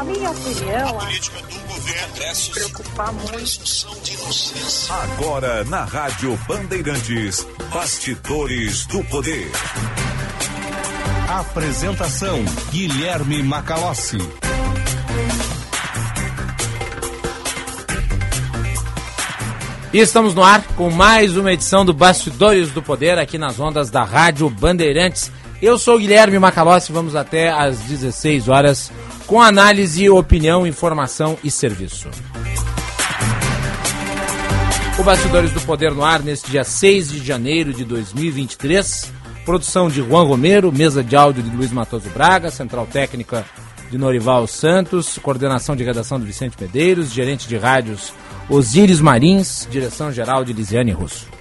Na minha opinião, a política do governo preocupar muito. Agora na Rádio Bandeirantes, Bastidores do Poder. Apresentação Guilherme Macalossi. E estamos no ar com mais uma edição do Bastidores do Poder aqui nas ondas da Rádio Bandeirantes. Eu sou Guilherme Macalossi, vamos até às 16 horas com análise, opinião, informação e serviço. O Bastidores do Poder no ar neste dia 6 de janeiro de 2023. Produção de Juan Romero, mesa de áudio de Luiz Matoso Braga, central técnica de Norival Santos, coordenação de redação de Vicente Medeiros, gerente de rádios Osíris Marins, direção-geral de Lisiane Russo.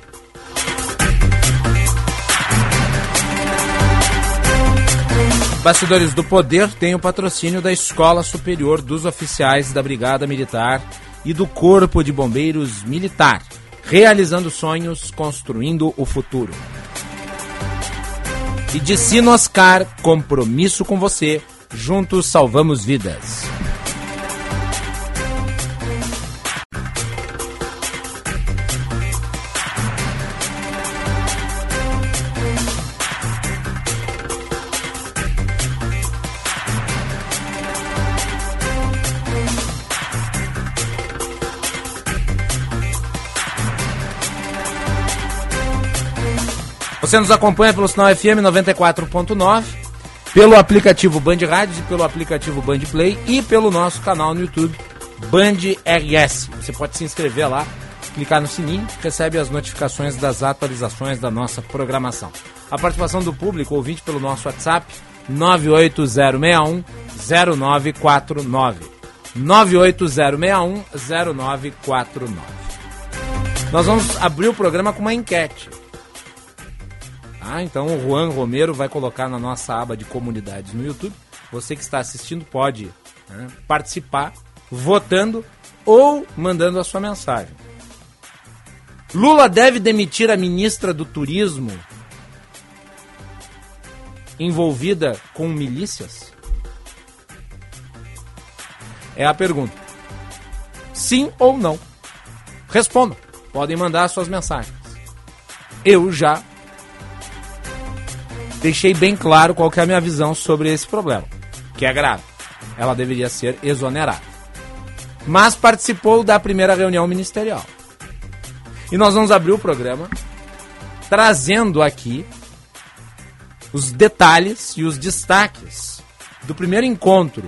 Bastidores do Poder tem o patrocínio da Escola Superior dos Oficiais da Brigada Militar e do Corpo de Bombeiros Militar, realizando sonhos, construindo o futuro. E de Sinoscar, compromisso com você, juntos salvamos vidas. Você nos acompanha pelo sinal FM 94.9, pelo aplicativo Band Rádios e pelo aplicativo Band Play e pelo nosso canal no YouTube Band RS. Você pode se inscrever lá, clicar no sininho, recebe as notificações das atualizações da nossa programação. A participação do público, ouvinte pelo nosso WhatsApp 98061 0949. 98061 0949. Nós vamos abrir o programa com uma enquete. Então o Juan Romero vai colocar na nossa aba de comunidades no YouTube. Você que está assistindo pode né, participar votando ou mandando a sua mensagem. Lula deve demitir a ministra do Turismo envolvida com milícias? É a pergunta. Sim ou não? Respondam. Podem mandar suas mensagens. Eu já deixei bem claro qual é a minha visão sobre esse problema, que é grave. Ela deveria ser exonerada. Mas participou da primeira reunião ministerial. E nós vamos abrir o programa trazendo aqui os detalhes e os destaques do primeiro encontro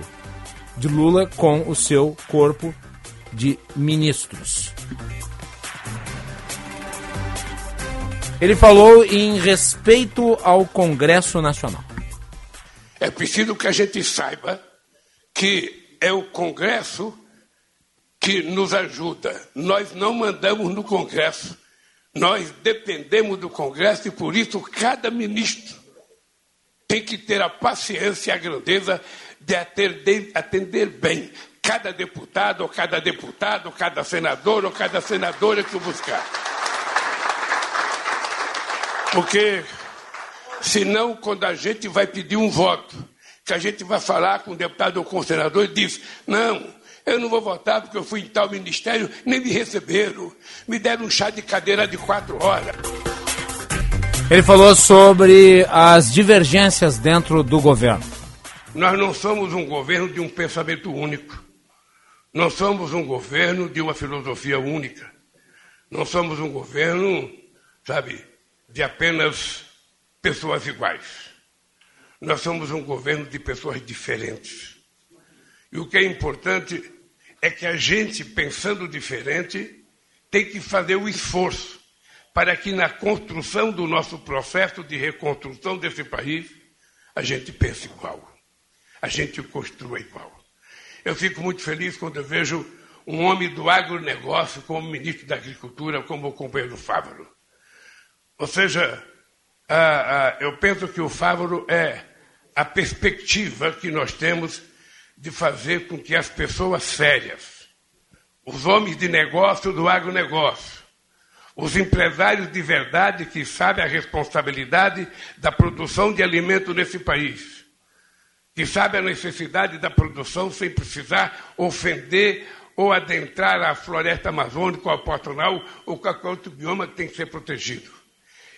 de Lula com o seu corpo de ministros. Ele falou em respeito ao Congresso Nacional. É preciso que a gente saiba que é o Congresso que nos ajuda. Nós não mandamos no Congresso. Nós dependemos do Congresso e por isso cada ministro tem que ter a paciência e a grandeza de atender, atender bem cada deputado, ou cada deputado, ou cada senador, ou cada senadora que o buscar. Porque senão, quando a gente vai pedir um voto, que a gente vai falar com o deputado ou com o senador, e diz: não, eu não vou votar porque eu fui em tal ministério, nem me receberam. Me deram um chá de cadeira de quatro horas. Ele falou sobre as divergências dentro do governo. Nós não somos um governo de um pensamento único. Não somos um governo de uma filosofia única. Não somos um governo, sabe, de apenas pessoas iguais. Nós somos um governo de pessoas diferentes. E o que é importante é que a gente, pensando diferente, tem que fazer o esforço para que na construção do nosso processo de reconstrução desse país, a gente pense igual. A gente construa igual. Eu fico muito feliz quando eu vejo um homem do agronegócio como ministro da Agricultura, como o companheiro Fávaro. Ou seja, eu penso que o Fávoro é a perspectiva que nós temos de fazer com que as pessoas sérias, os homens de negócio do agronegócio, os empresários de verdade que sabem a responsabilidade da produção de alimento nesse país, que sabe a necessidade da produção sem precisar ofender ou adentrar a floresta amazônica ou a Pantanal ou qualquer outro bioma que tem que ser protegido.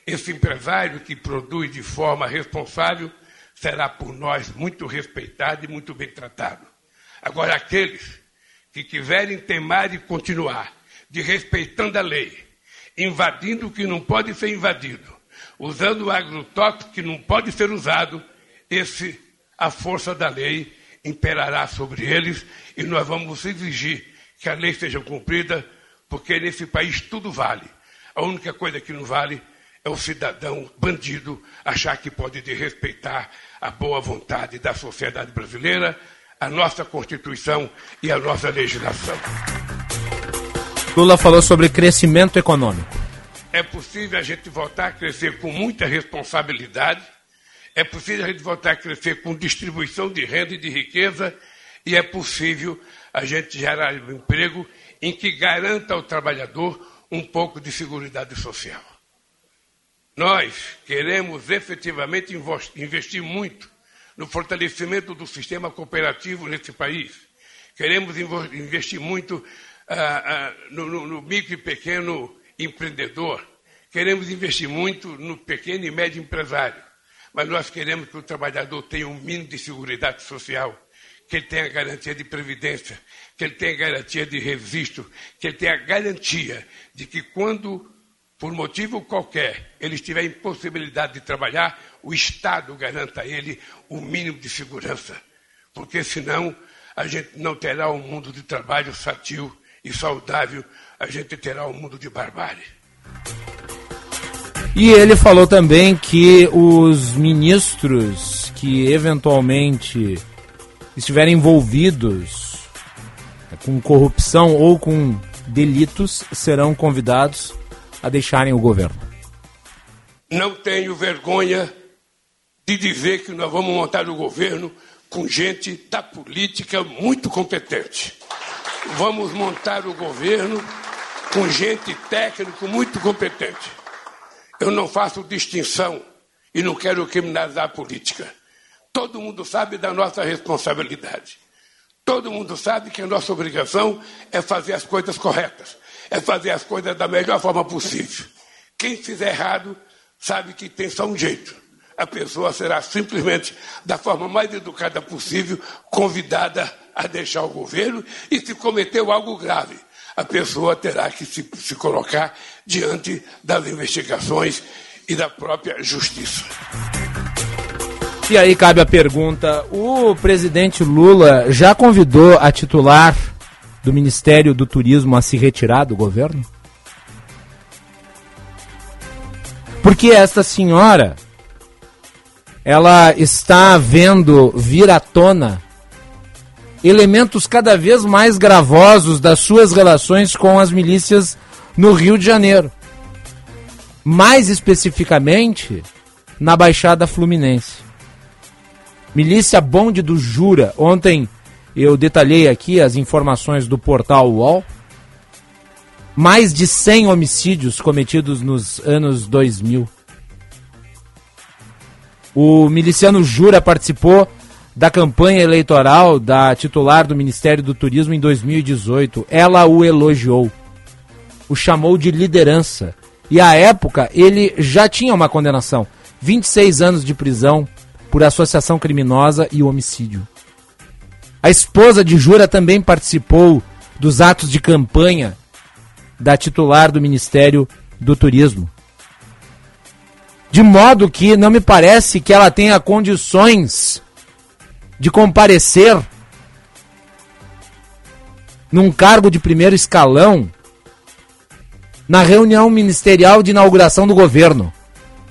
Esse empresário que produz de forma responsável será por nós muito respeitado e muito bem tratado. Agora, aqueles que quiserem temar e continuar desrespeitando a lei, invadindo o que não pode ser invadido, usando o agrotóxico que não pode ser usado, esse, a força da lei imperará sobre eles e nós vamos exigir que a lei seja cumprida, porque nesse país tudo vale. A única coisa que não vale é o cidadão bandido achar que pode desrespeitar a boa vontade da sociedade brasileira, a nossa Constituição e a nossa legislação. Lula falou sobre crescimento econômico. É possível a gente voltar a crescer com muita responsabilidade, é possível a gente voltar a crescer com distribuição de renda e de riqueza, e é possível a gente gerar um emprego em que garanta ao trabalhador um pouco de segurança social. Nós queremos efetivamente investir muito no fortalecimento do sistema cooperativo nesse país. Queremos investir muito ah, ah, no, no, no micro e pequeno empreendedor. Queremos investir muito no pequeno e médio empresário. Mas nós queremos que o trabalhador tenha um mínimo de segurança social, que ele tenha garantia de previdência, que ele tenha garantia de registro, que ele tenha garantia de que quando, por motivo qualquer, ele estiver em possibilidade de trabalhar, o Estado garanta a ele o mínimo de segurança. Porque senão a gente não terá um mundo de trabalho sadio e saudável, a gente terá um mundo de barbárie. E ele falou também que os ministros que eventualmente estiverem envolvidos com corrupção ou com delitos serão convidados a deixarem o governo. Não tenho vergonha de dizer que nós vamos montar o governo com gente da política muito competente vamos montar o governo com gente técnico muito competente. Eu não faço distinção e não quero criminalizar a política. Todo mundo sabe da nossa responsabilidade. Todo mundo sabe que a nossa obrigação é fazer as coisas corretas, é fazer as coisas da melhor forma possível. Quem fizer errado sabe que tem só um jeito. A pessoa será simplesmente, da forma mais educada possível, convidada a deixar o governo e se cometeu algo grave, a pessoa terá que se, se colocar diante das investigações e da própria justiça. E aí cabe a pergunta: o presidente Lula já convidou a titular do Ministério do Turismo a se retirar do governo? Porque esta senhora ela está vendo vir à tona elementos cada vez mais gravosos das suas relações com as milícias no Rio de Janeiro. Mais especificamente, na Baixada Fluminense. Milícia Bonde do Jura. Ontem eu detalhei aqui as informações do portal UOL. Mais de 100 homicídios cometidos nos anos 2000. O miliciano Jura participou da campanha eleitoral da titular do Ministério do Turismo em 2018. Ela o elogiou, o chamou de liderança. E à época ele já tinha uma condenação: 26 anos de prisão por associação criminosa e homicídio. A esposa de Jura também participou dos atos de campanha da titular do Ministério do Turismo. De modo que não me parece que ela tenha condições de comparecer num cargo de primeiro escalão na reunião ministerial de inauguração do governo,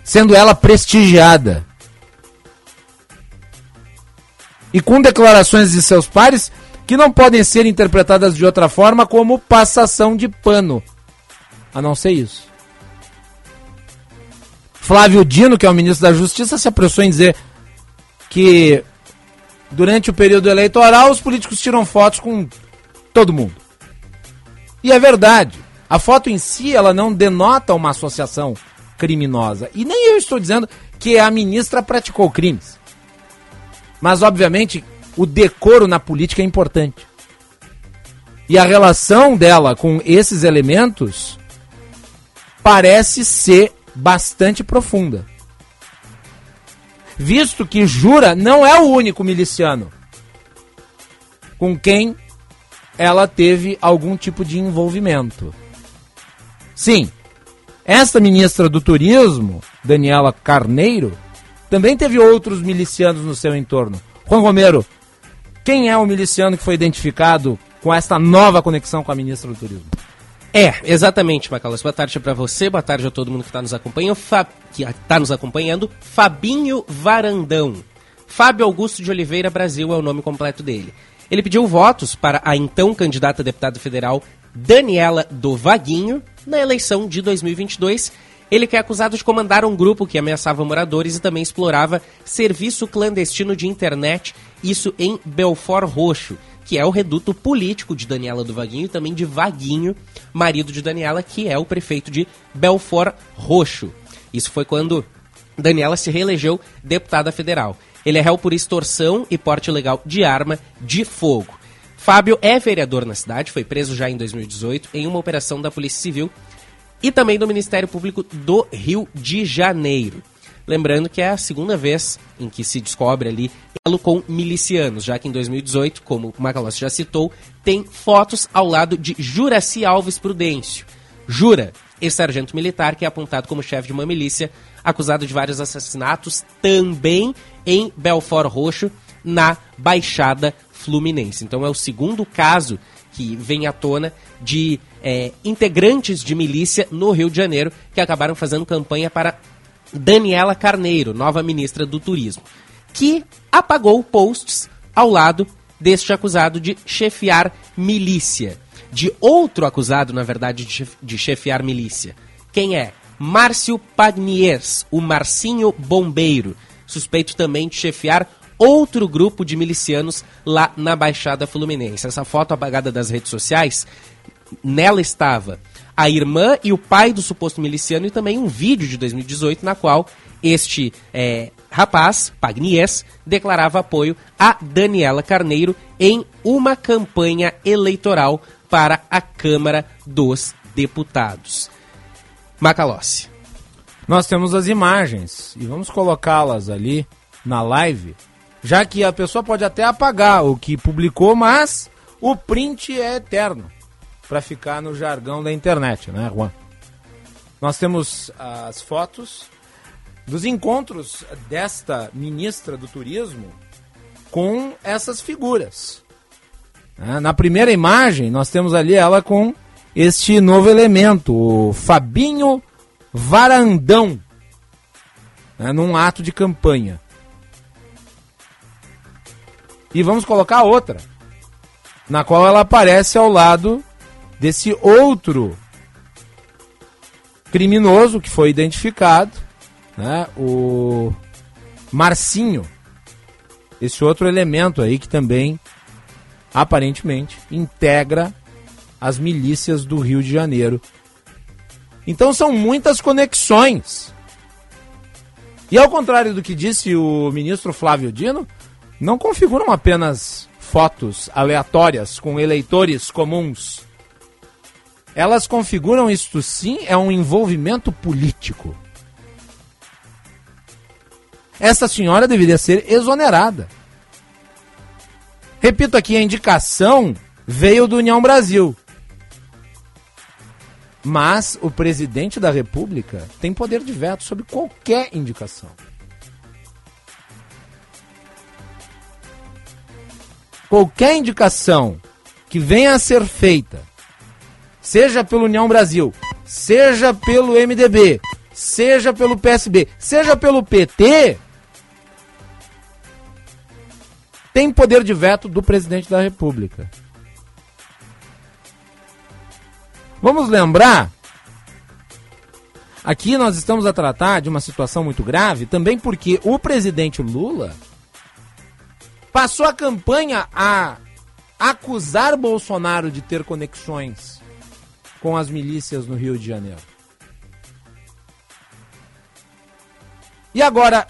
sendo ela prestigiada. E com declarações de seus pares que não podem ser interpretadas de outra forma como passação de pano. A não ser isso. Flávio Dino, que é o ministro da Justiça, se apressou em dizer que durante o período eleitoral, os políticos tiram fotos com todo mundo. E é verdade. A foto em si, ela não denota uma associação criminosa. E nem eu estou dizendo que a ministra praticou crimes. Mas, obviamente, o decoro na política é importante. E a relação dela com esses elementos parece ser bastante profunda. Visto que Jura não é o único miliciano com quem ela teve algum tipo de envolvimento. Sim, esta ministra do Turismo, Daniela Carneiro, também teve outros milicianos no seu entorno. Juan Romero, quem é o miliciano que foi identificado com esta nova conexão com a ministra do Turismo? É, exatamente, Macaulay. Boa tarde para você, boa tarde a todo mundo que está nos acompanhando, Fa... que está nos acompanhando. Fabinho Varandão. Fábio Augusto de Oliveira Brasil é o nome completo dele. Ele pediu votos para a então candidata a deputada federal Daniela do Vaguinho na eleição de 2022. Ele que é acusado de comandar um grupo que ameaçava moradores e também explorava serviço clandestino de internet, isso em Belfort Roxo que é o reduto político de Daniela do Vaguinho e também de Vaguinho, marido de Daniela, que é o prefeito de Belfort Roxo. Isso foi quando Daniela se reelegeu deputada federal. Ele é réu por extorsão e porte ilegal de arma de fogo. Fábio é vereador na cidade, foi preso já em 2018 em uma operação da Polícia Civil e também do Ministério Público do Rio de Janeiro. Lembrando que é a segunda vez em que se descobre ali elo com milicianos, já que em 2018, como o Macalossi já citou, tem fotos ao lado de Juraci Alves Prudêncio. Jura, ex-sargento militar que é apontado como chefe de uma milícia, acusado de vários assassinatos também em Belfort Roxo, na Baixada Fluminense. Então é o segundo caso que vem à tona de é, integrantes de milícia no Rio de Janeiro que acabaram fazendo campanha para Daniela Carneiro, nova ministra do Turismo, que apagou posts ao lado deste acusado de chefiar milícia. De outro acusado, na verdade, de chefiar milícia. Quem é? Márcio Pagniers, o Marcinho Bombeiro, suspeito também de chefiar outro grupo de milicianos lá na Baixada Fluminense. Essa foto apagada das redes sociais, nela estava a irmã e o pai do suposto miliciano e também um vídeo de 2018 na qual este é, rapaz, Pagnies, declarava apoio a Daniela Carneiro em uma campanha eleitoral para a Câmara dos Deputados. Macalossi. Nós temos as imagens e vamos colocá-las ali na live, já que a pessoa pode até apagar o que publicou, mas o print é eterno para ficar no jargão da internet, né, Juan? Nós temos as fotos dos encontros desta ministra do Turismo com essas figuras. Né? Na primeira imagem, nós temos ali ela com este novo elemento, o Fabinho Varandão, né, num ato de campanha. E vamos colocar outra, na qual ela aparece ao lado desse outro criminoso que foi identificado, né, o Marcinho, esse outro elemento aí que também aparentemente integra as milícias do Rio de Janeiro. Então são muitas conexões. E ao contrário do que disse o ministro Flávio Dino, não configuram apenas fotos aleatórias com eleitores comuns elas configuram isto sim, é um envolvimento político. Essa senhora deveria ser exonerada. Repito aqui, a indicação veio do União Brasil. Mas o presidente da República tem poder de veto sobre qualquer indicação. Qualquer indicação que venha a ser feita seja pelo União Brasil, seja pelo MDB, seja pelo PSB, seja pelo PT, tem poder de veto do presidente da República. Vamos lembrar, aqui nós estamos a tratar de uma situação muito grave, também porque o presidente Lula passou a campanha a acusar Bolsonaro de ter conexões com as milícias no Rio de Janeiro. E agora,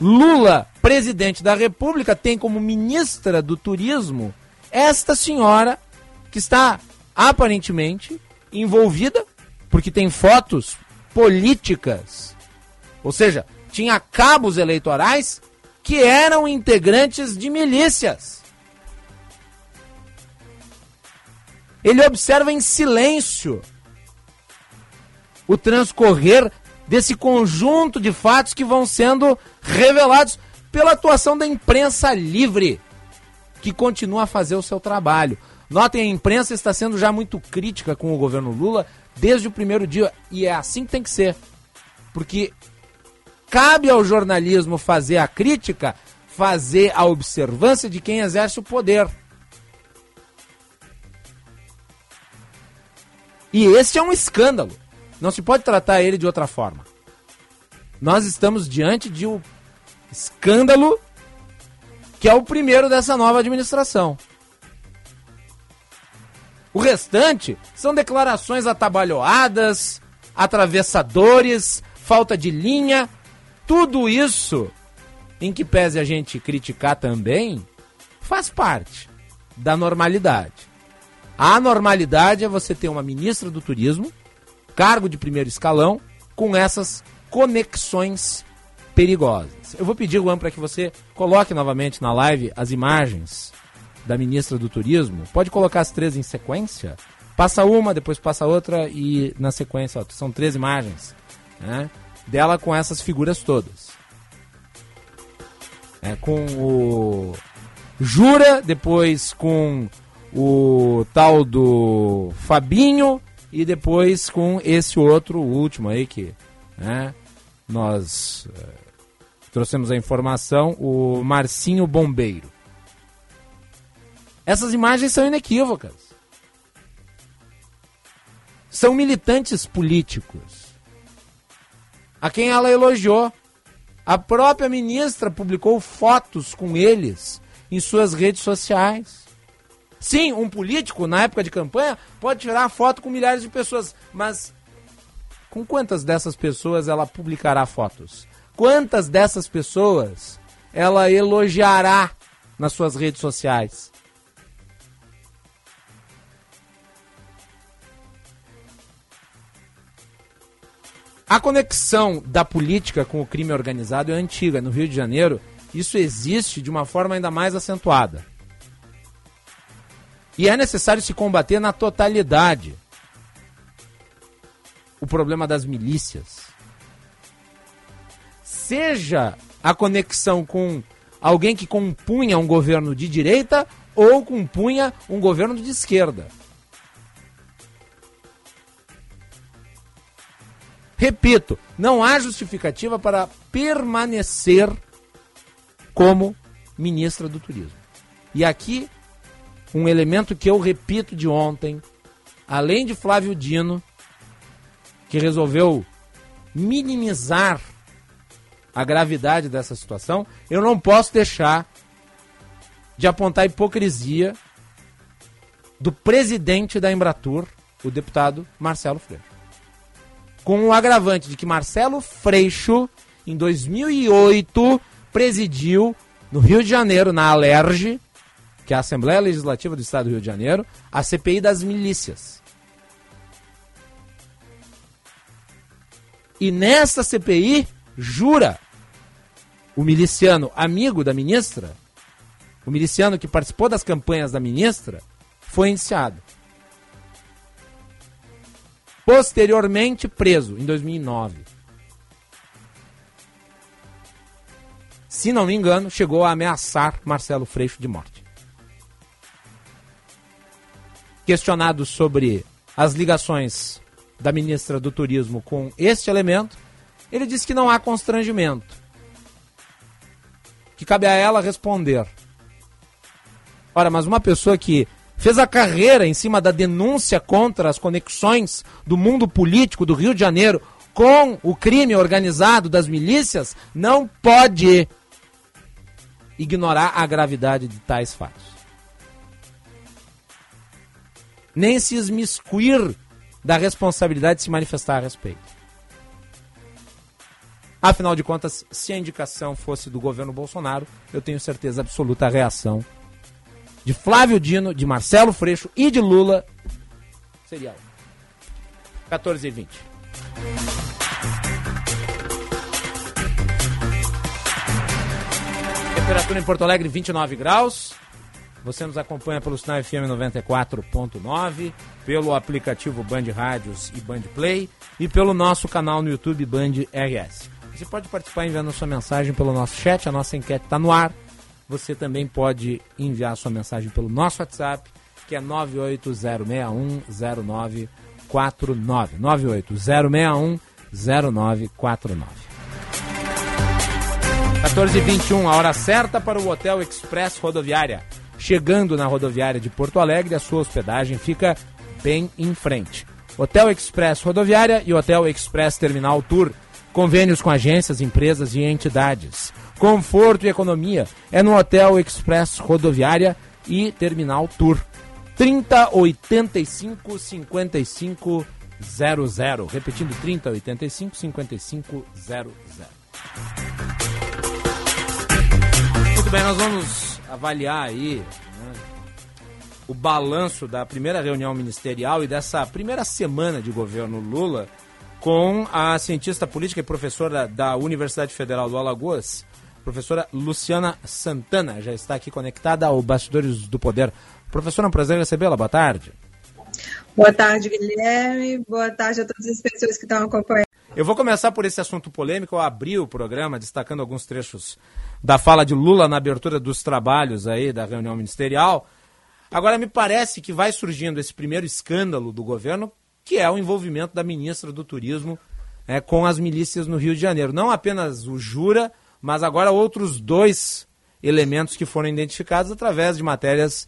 Lula, presidente da República, tem como ministra do Turismo esta senhora que está aparentemente envolvida, porque tem fotos políticas, ou seja, tinha cabos eleitorais que eram integrantes de milícias. Ele observa em silêncio o transcorrer desse conjunto de fatos que vão sendo revelados pela atuação da imprensa livre, que continua a fazer o seu trabalho. Notem, a imprensa está sendo já muito crítica com o governo Lula desde o primeiro dia, e é assim que tem que ser. Porque cabe ao jornalismo fazer a crítica, fazer a observância de quem exerce o poder. E esse é um escândalo. Não se pode tratar ele de outra forma. Nós estamos diante de um escândalo que é o primeiro dessa nova administração. O restante são declarações atabalhoadas, atravessadores, falta de linha, tudo isso, em que pese a gente criticar também, faz parte da normalidade. A anormalidade é você ter uma ministra do turismo cargo de primeiro escalão com essas conexões perigosas. Eu vou pedir, Juan, para que você coloque novamente na live as imagens da ministra do Turismo. Pode colocar as três em sequência? Passa uma, depois passa outra e na sequência, ó, são três imagens né, dela com essas figuras todas. É, com o Jura, depois com o tal do Fabinho e depois com esse outro, último aí que né, nós é, trouxemos a informação, o Marcinho Bombeiro. Essas imagens são inequívocas. São militantes políticos. A quem ela elogiou. A própria ministra publicou fotos com eles em suas redes sociais. Sim, um político, na época de campanha, pode tirar foto com milhares de pessoas, mas com quantas dessas pessoas ela publicará fotos? Quantas dessas pessoas ela elogiará nas suas redes sociais? A conexão da política com o crime organizado é antiga. No Rio de Janeiro, isso existe de uma forma ainda mais acentuada. E é necessário se combater na totalidade o problema das milícias. Seja a conexão com alguém que compunha um governo de direita ou compunha um governo de esquerda. Repito, não há justificativa para permanecer como ministra do Turismo. E aqui um elemento que eu repito de ontem, além de Flávio Dino, que resolveu minimizar a gravidade dessa situação, eu não posso deixar de apontar a hipocrisia do presidente da Embratur, o deputado Marcelo Freixo. Com o agravante de que Marcelo Freixo, em 2008, presidiu no Rio de Janeiro, na Alerj, que é a Assembleia Legislativa do Estado do Rio de Janeiro, a CPI das milícias. E nesta CPI, jura o miliciano amigo da ministra, o miliciano que participou das campanhas da ministra, foi indiciado. Posteriormente preso, em 2009. Se não me engano, chegou a ameaçar Marcelo Freixo de morte questionado sobre as ligações da ministra do Turismo com este elemento, ele disse que não há constrangimento. Que cabe a ela responder. Ora, mas uma pessoa que fez a carreira em cima da denúncia contra as conexões do mundo político do Rio de Janeiro com o crime organizado das milícias não pode ignorar a gravidade de tais fatos nem se esmiscuir da responsabilidade de se manifestar a respeito. Afinal de contas, se a indicação fosse do governo Bolsonaro, eu tenho certeza absoluta a reação de Flávio Dino, de Marcelo Freixo e de Lula seria 14 e 20. Temperatura em Porto Alegre 29 graus. Você nos acompanha pelo Sinal FM 94.9, pelo aplicativo Band Rádios e Band Play e pelo nosso canal no YouTube Band RS. Você pode participar enviando sua mensagem pelo nosso chat, a nossa enquete está no ar. Você também pode enviar sua mensagem pelo nosso WhatsApp, que é 980610949. 980610949. 14h21, a hora certa para o Hotel Express Rodoviária. Chegando na rodoviária de Porto Alegre, a sua hospedagem fica bem em frente. Hotel Express Rodoviária e Hotel Express Terminal Tour. Convênios com agências, empresas e entidades. Conforto e economia é no Hotel Express Rodoviária e Terminal Tour. 3085 5500. Repetindo, 3085 5500. Muito bem, nós vamos avaliar aí né, o balanço da primeira reunião ministerial e dessa primeira semana de governo Lula com a cientista política e professora da Universidade Federal do Alagoas, professora Luciana Santana, já está aqui conectada ao Bastidores do Poder. Professora, é um prazer recebê-la. Boa tarde. Boa tarde, Guilherme. Boa tarde a todas as pessoas que estão acompanhando. Eu vou começar por esse assunto polêmico. Eu abri o programa destacando alguns trechos da fala de Lula na abertura dos trabalhos aí da reunião ministerial. Agora me parece que vai surgindo esse primeiro escândalo do governo, que é o envolvimento da ministra do Turismo é, com as milícias no Rio de Janeiro. Não apenas o Jura, mas agora outros dois elementos que foram identificados através de matérias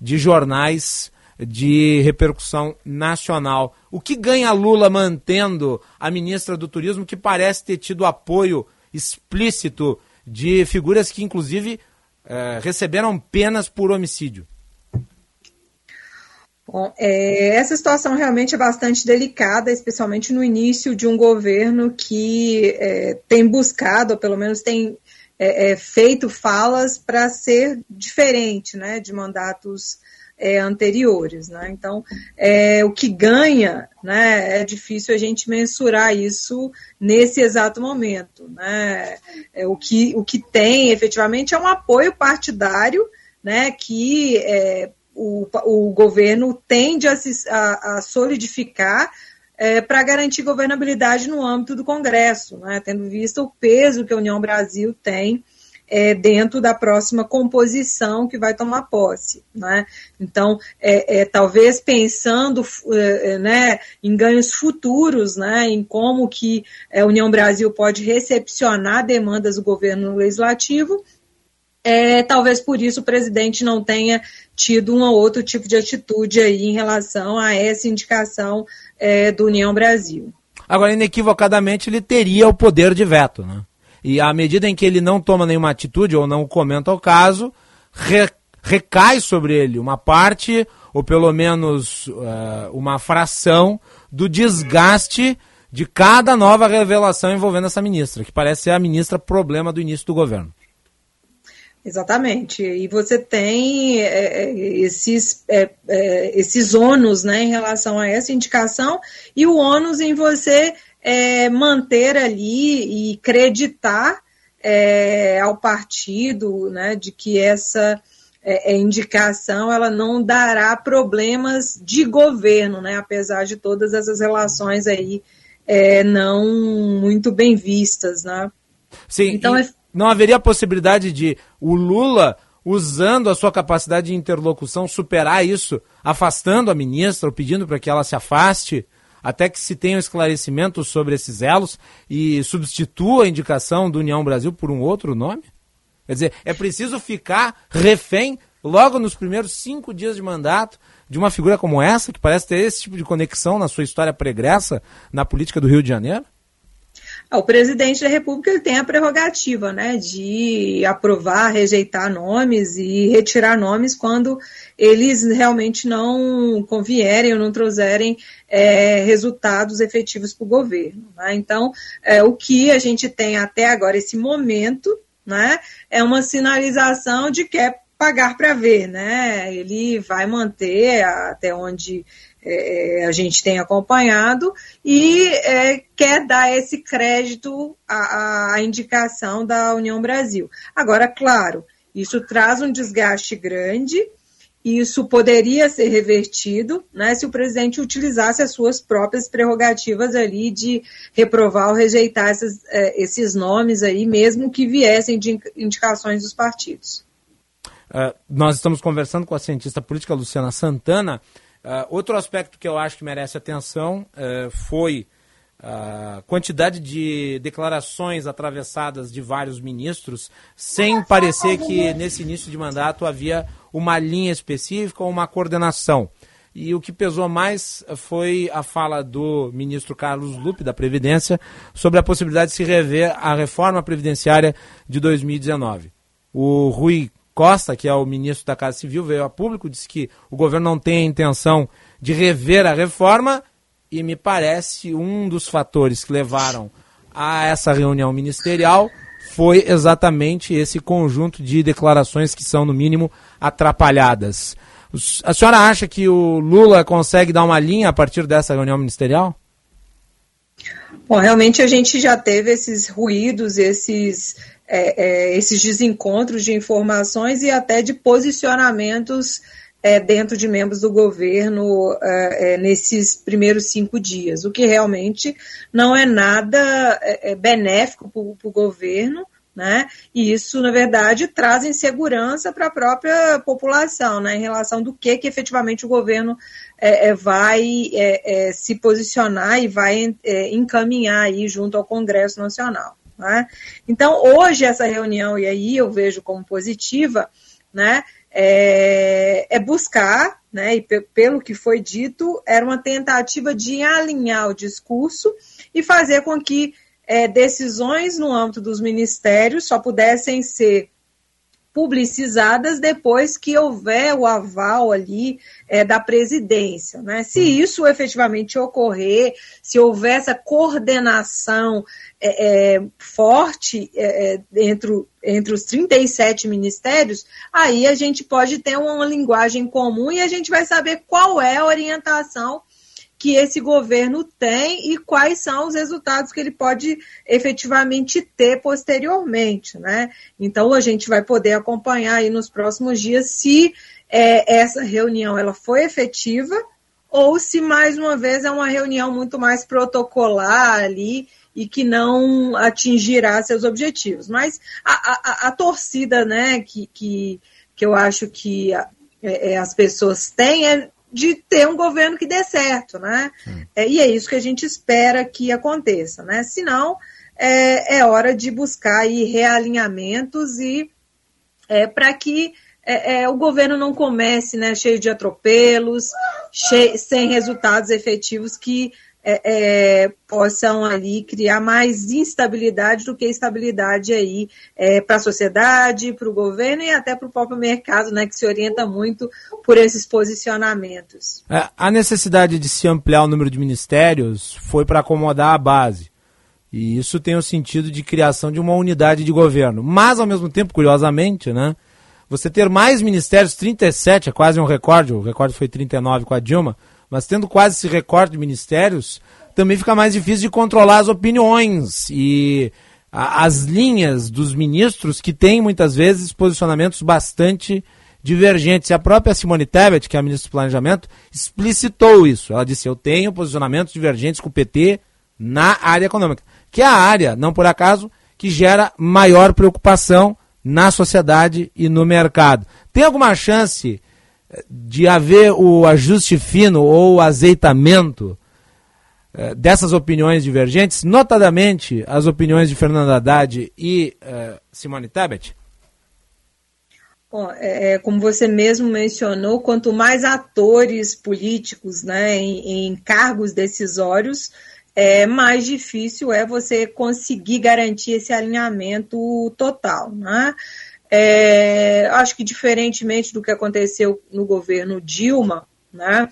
de jornais de repercussão nacional. O que ganha Lula mantendo a ministra do Turismo, que parece ter tido apoio explícito de figuras que, inclusive, eh, receberam penas por homicídio? Bom, é, essa situação realmente é bastante delicada, especialmente no início de um governo que é, tem buscado, ou pelo menos tem é, é feito falas para ser diferente né, de mandatos é, anteriores. Né? Então, é, o que ganha, né, é difícil a gente mensurar isso nesse exato momento. Né? o, que, o que tem efetivamente é um apoio partidário né, que o, o governo tende a, se, a, a solidificar é, para garantir governabilidade no âmbito do Congresso, né, tendo visto o peso que a União Brasil tem é, dentro da próxima composição que vai tomar posse. Né? Então, é, é talvez pensando é, é, né, em ganhos futuros, né, em como que a União Brasil pode recepcionar demandas do governo legislativo, é, talvez por isso o presidente não tenha tido um ou outro tipo de atitude aí em relação a essa indicação é, do União Brasil. Agora, inequivocadamente, ele teria o poder de veto, né? E à medida em que ele não toma nenhuma atitude ou não comenta o caso, re, recai sobre ele uma parte, ou pelo menos uh, uma fração, do desgaste de cada nova revelação envolvendo essa ministra, que parece ser a ministra problema do início do governo. Exatamente. E você tem é, esses, é, é, esses ônus né, em relação a essa indicação e o ônus em você é, manter ali e creditar é, ao partido né, de que essa indicação ela não dará problemas de governo, né, apesar de todas essas relações aí não muito bem vistas. Né? Sim, então, e não haveria possibilidade de o Lula, usando a sua capacidade de interlocução, superar isso, afastando a ministra ou pedindo para que ela se afaste, até que se tenha um esclarecimento sobre esses elos e substitua a indicação do União Brasil por um outro nome? Quer dizer, é preciso ficar refém logo nos primeiros cinco dias de mandato de uma figura como essa, que parece ter esse tipo de conexão na sua história pregressa na política do Rio de Janeiro? O presidente da República tem a prerrogativa né, de aprovar, rejeitar nomes e retirar nomes quando eles realmente não convierem ou não trouxerem é, resultados efetivos para o governo. Né? Então, é, o que a gente tem até agora, esse momento, né, é uma sinalização de que é pagar para ver, né? Ele vai manter até onde é, a gente tem acompanhado e é, quer dar esse crédito à, à, indicação da União Brasil. Agora, claro, isso traz um desgaste grande. Isso poderia ser revertido né, se o presidente utilizasse as suas próprias prerrogativas ali de reprovar ou rejeitar essas, é, esses nomes aí, mesmo que viessem de indicações dos partidos. Uh, nós estamos conversando com a cientista política Luciana Santana. Uh, outro aspecto que eu acho que merece atenção uh, foi a quantidade de declarações atravessadas de vários ministros, sem parecer que nesse início de mandato havia uma linha específica ou uma coordenação. E o que pesou mais foi a fala do ministro Carlos Lupe, da Previdência, sobre a possibilidade de se rever a reforma previdenciária de 2019. O Rui Costa, que é o ministro da Casa Civil, veio a público, disse que o governo não tem a intenção de rever a reforma e me parece um dos fatores que levaram a essa reunião ministerial foi exatamente esse conjunto de declarações que são, no mínimo, atrapalhadas. A senhora acha que o Lula consegue dar uma linha a partir dessa reunião ministerial? Bom, realmente a gente já teve esses ruídos, esses é, é, esses desencontros de informações e até de posicionamentos é, dentro de membros do governo é, é, nesses primeiros cinco dias, o que realmente não é nada é, benéfico para o governo. Né? E isso, na verdade, traz insegurança para a própria população, né? em relação do que, que efetivamente o governo vai se posicionar e vai encaminhar aí junto ao Congresso Nacional. Né? Então, hoje, essa reunião, e aí eu vejo como positiva, né, é, é buscar, né, e pelo que foi dito, era uma tentativa de alinhar o discurso e fazer com que é, decisões no âmbito dos ministérios só pudessem ser publicizadas depois que houver o aval ali é, da presidência. Né? Se hum. isso efetivamente ocorrer, se houver essa coordenação é, é, forte é, é, entre, entre os 37 ministérios, aí a gente pode ter uma linguagem comum e a gente vai saber qual é a orientação que esse governo tem e quais são os resultados que ele pode efetivamente ter posteriormente, né? Então a gente vai poder acompanhar aí nos próximos dias se é, essa reunião ela foi efetiva ou se mais uma vez é uma reunião muito mais protocolar ali e que não atingirá seus objetivos. Mas a, a, a torcida, né, que, que, que eu acho que é, é as pessoas têm é de ter um governo que dê certo, né? É, e é isso que a gente espera que aconteça, né? Senão, é, é hora de buscar aí realinhamentos e é, para que é, é, o governo não comece né, cheio de atropelos, cheio, sem resultados efetivos que é, é, possam ali criar mais instabilidade do que estabilidade aí é, para a sociedade, para o governo e até para o próprio mercado, né, que se orienta muito por esses posicionamentos. É, a necessidade de se ampliar o número de ministérios foi para acomodar a base. E isso tem o sentido de criação de uma unidade de governo. Mas, ao mesmo tempo, curiosamente, né, você ter mais ministérios, 37 é quase um recorde, o recorde foi 39 com a Dilma, mas tendo quase esse recorde de ministérios, também fica mais difícil de controlar as opiniões e a, as linhas dos ministros que têm muitas vezes posicionamentos bastante divergentes. E a própria Simone Tebet, que é a ministra do Planejamento, explicitou isso. Ela disse: Eu tenho posicionamentos divergentes com o PT na área econômica, que é a área, não por acaso, que gera maior preocupação na sociedade e no mercado. Tem alguma chance de haver o ajuste fino ou azeitamento eh, dessas opiniões divergentes, notadamente as opiniões de Fernando Haddad e eh, Simone Tebet? Bom, é, é, como você mesmo mencionou, quanto mais atores políticos né, em, em cargos decisórios, é, mais difícil é você conseguir garantir esse alinhamento total. Né? É, acho que diferentemente do que aconteceu no governo Dilma, né,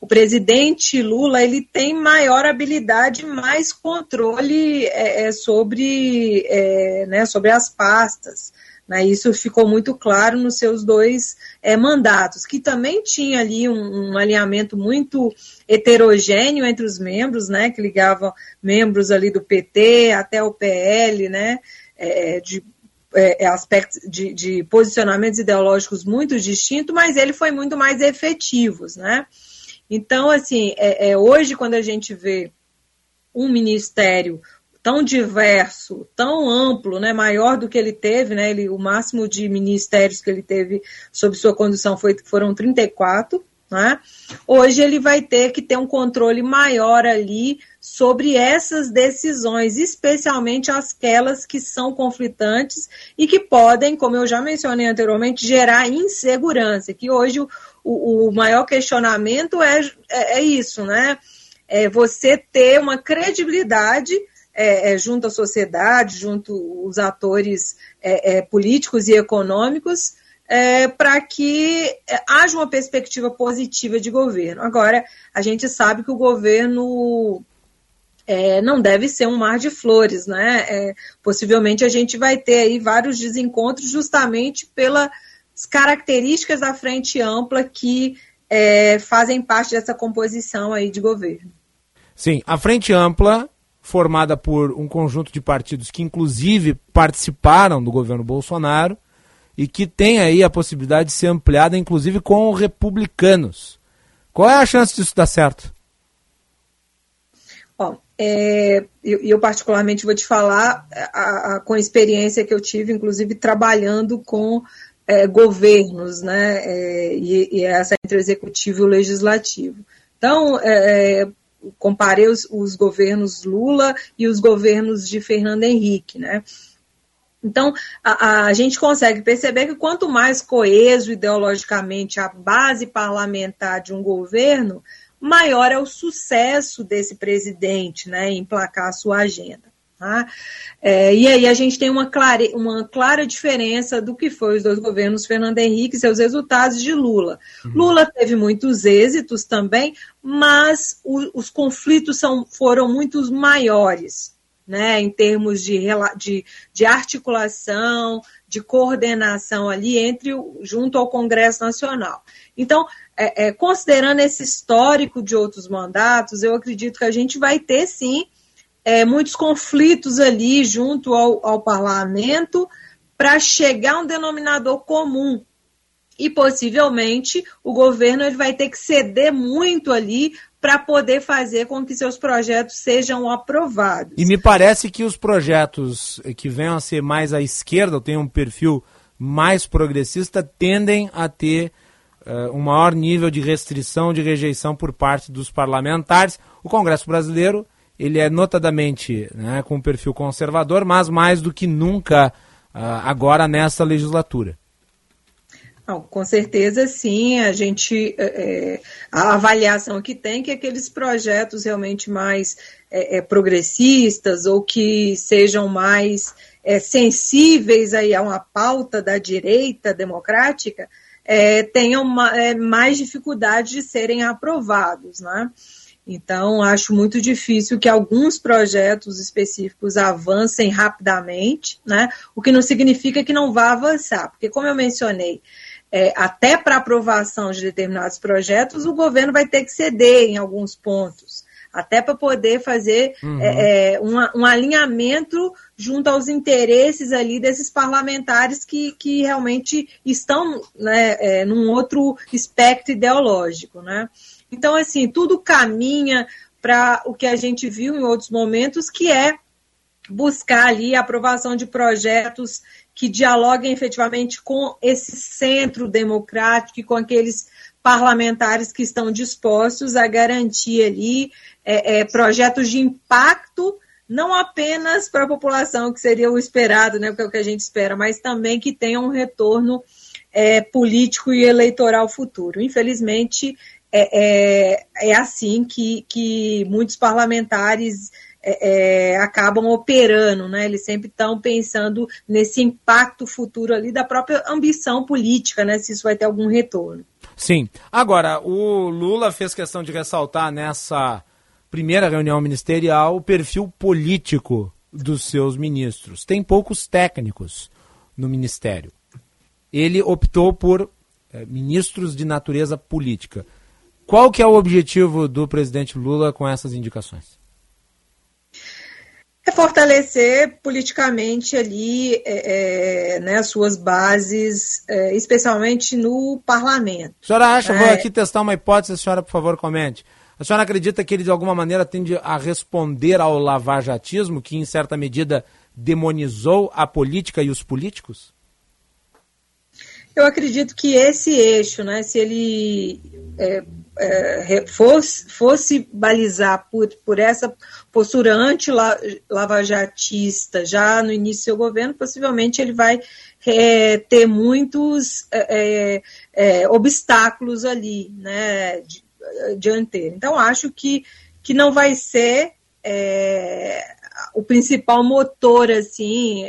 o presidente Lula ele tem maior habilidade, mais controle é, é sobre, é, né, sobre as pastas. Né, isso ficou muito claro nos seus dois é, mandatos, que também tinha ali um, um, alinhamento muito heterogêneo entre os membros, né, que ligavam membros ali do PT até o PL, né, é, de é, é, aspectos de, de, posicionamentos ideológicos muito distintos, mas ele foi muito mais efetivo, né? Então, assim, é, é, hoje quando a gente vê um ministério tão diverso, tão amplo, né, maior do que ele teve, né, ele, o máximo de ministérios que ele teve sob sua condução foi, foram 34, né? Hoje ele vai ter que ter um controle maior ali sobre essas decisões, especialmente aquelas que são conflitantes e que podem, como eu já mencionei anteriormente, gerar insegurança. Que hoje o, o, maior questionamento é, é, é, isso, né? É você ter uma credibilidade é, é, junto à sociedade, junto aos atores é, é, políticos e econômicos, é, para que é, haja uma perspectiva positiva de governo. Agora, a gente sabe que o governo é, não deve ser um mar de flores, né? É, possivelmente a gente vai ter aí vários desencontros justamente pelas características da frente ampla que é, fazem parte dessa composição aí de governo. Sim, a frente ampla formada por um conjunto de partidos que inclusive participaram do governo Bolsonaro e que tem aí a possibilidade de ser ampliada, inclusive com republicanos. Qual é a chance disso dar certo? Bom, é, eu, eu, particularmente vou te falar a, a, com a experiência que eu tive, inclusive trabalhando com é, governos, né, é, e, e, essa entre o executivo e o legislativo. Então, é, comparei os, os governos Lula e os governos de Fernando Henrique, né, então, a, a, gente consegue perceber que quanto mais coeso ideologicamente a base parlamentar de um governo, maior é o sucesso desse presidente né, em placar a sua agenda. Tá? É, e aí a gente tem uma clara, uma clara diferença do que foi os dois governos Fernando Henrique e seus resultados de Lula. Uhum. Lula teve muitos êxitos também, mas o, os conflitos são, foram muito maiores né, em termos de, de, de articulação, de coordenação ali entre junto ao Congresso Nacional. Então, é, é, considerando esse histórico de outros mandatos, eu acredito que a gente vai ter sim é, muitos conflitos ali junto ao, ao parlamento para chegar a um denominador comum. E possivelmente o governo ele vai ter que ceder muito ali para poder fazer com que seus projetos sejam aprovados. E me parece que os projetos que venham a ser mais à esquerda, ou tenham um perfil mais progressista, tendem a ter uh, um maior nível de restrição, de rejeição por parte dos parlamentares. O Congresso Brasileiro ele é notadamente né, com um perfil conservador, mas mais do que nunca uh, agora nessa legislatura. Não, com certeza sim, a gente é, é, a avaliação que tem que aqueles projetos realmente mais é, é progressistas ou que sejam mais é, sensíveis aí a uma pauta da direita democrática é, tenham mais dificuldade de serem aprovados, né? Então, acho muito difícil que alguns projetos específicos avancem rapidamente, né? O que não significa que não vá avançar, porque, como eu mencionei, é, até para aprovação de determinados projetos, o governo vai ter que ceder em alguns pontos, até para poder fazer uhum. é, é um, um, alinhamento junto aos interesses ali desses parlamentares que, que realmente estão né, é, num outro espectro ideológico. Né? Então, assim, tudo caminha para o que a gente viu em outros momentos, que é buscar ali a aprovação de projetos que dialoguem efetivamente com esse centro democrático e com aqueles parlamentares que estão dispostos a garantir ali é, é, projetos de impacto, não apenas para a população, que seria o esperado, né, é o que a gente espera, mas também que tenha um retorno é, político e eleitoral futuro. Infelizmente, é, é, é assim que, que muitos parlamentares é, é, acabam operando, né? Eles sempre estão pensando nesse impacto futuro ali da própria ambição política, né? Se isso vai ter algum retorno. Sim. Agora, o Lula fez questão de ressaltar nessa primeira reunião ministerial o perfil político dos seus ministros. Tem poucos técnicos no ministério. Ele optou por é, ministros de natureza política. Qual que é o objetivo do presidente Lula com essas indicações? É fortalecer politicamente ali é, é, né, as suas bases, é, especialmente no parlamento. A senhora acha, vou é. aqui testar uma hipótese, a senhora, por favor, comente. A senhora acredita que ele, de alguma maneira, tende a responder ao lavajatismo, que, em certa medida, demonizou a política e os políticos? Eu acredito que esse eixo, né, se ele é, fosse, fosse balizar por, por essa postura anti-lavajatista já no início do seu governo, possivelmente ele vai é, ter muitos é, é, é obstáculos ali, né, di, dianteiro. Então, acho que, que não vai ser é, o principal motor, assim,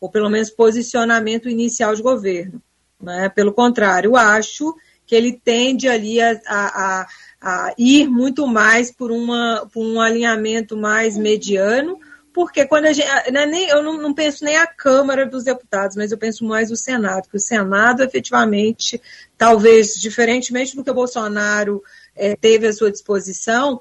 ou pelo menos posicionamento inicial de governo. Né? Pelo contrário, acho que ele tende ali a, a, a ir muito mais por, uma, por um alinhamento mais mediano, porque quando a gente. Né, nem, eu não, não, penso nem a Câmara dos Deputados, mas eu penso mais o Senado, que o Senado, efetivamente, talvez, diferentemente do que o Bolsonaro é, teve à sua disposição,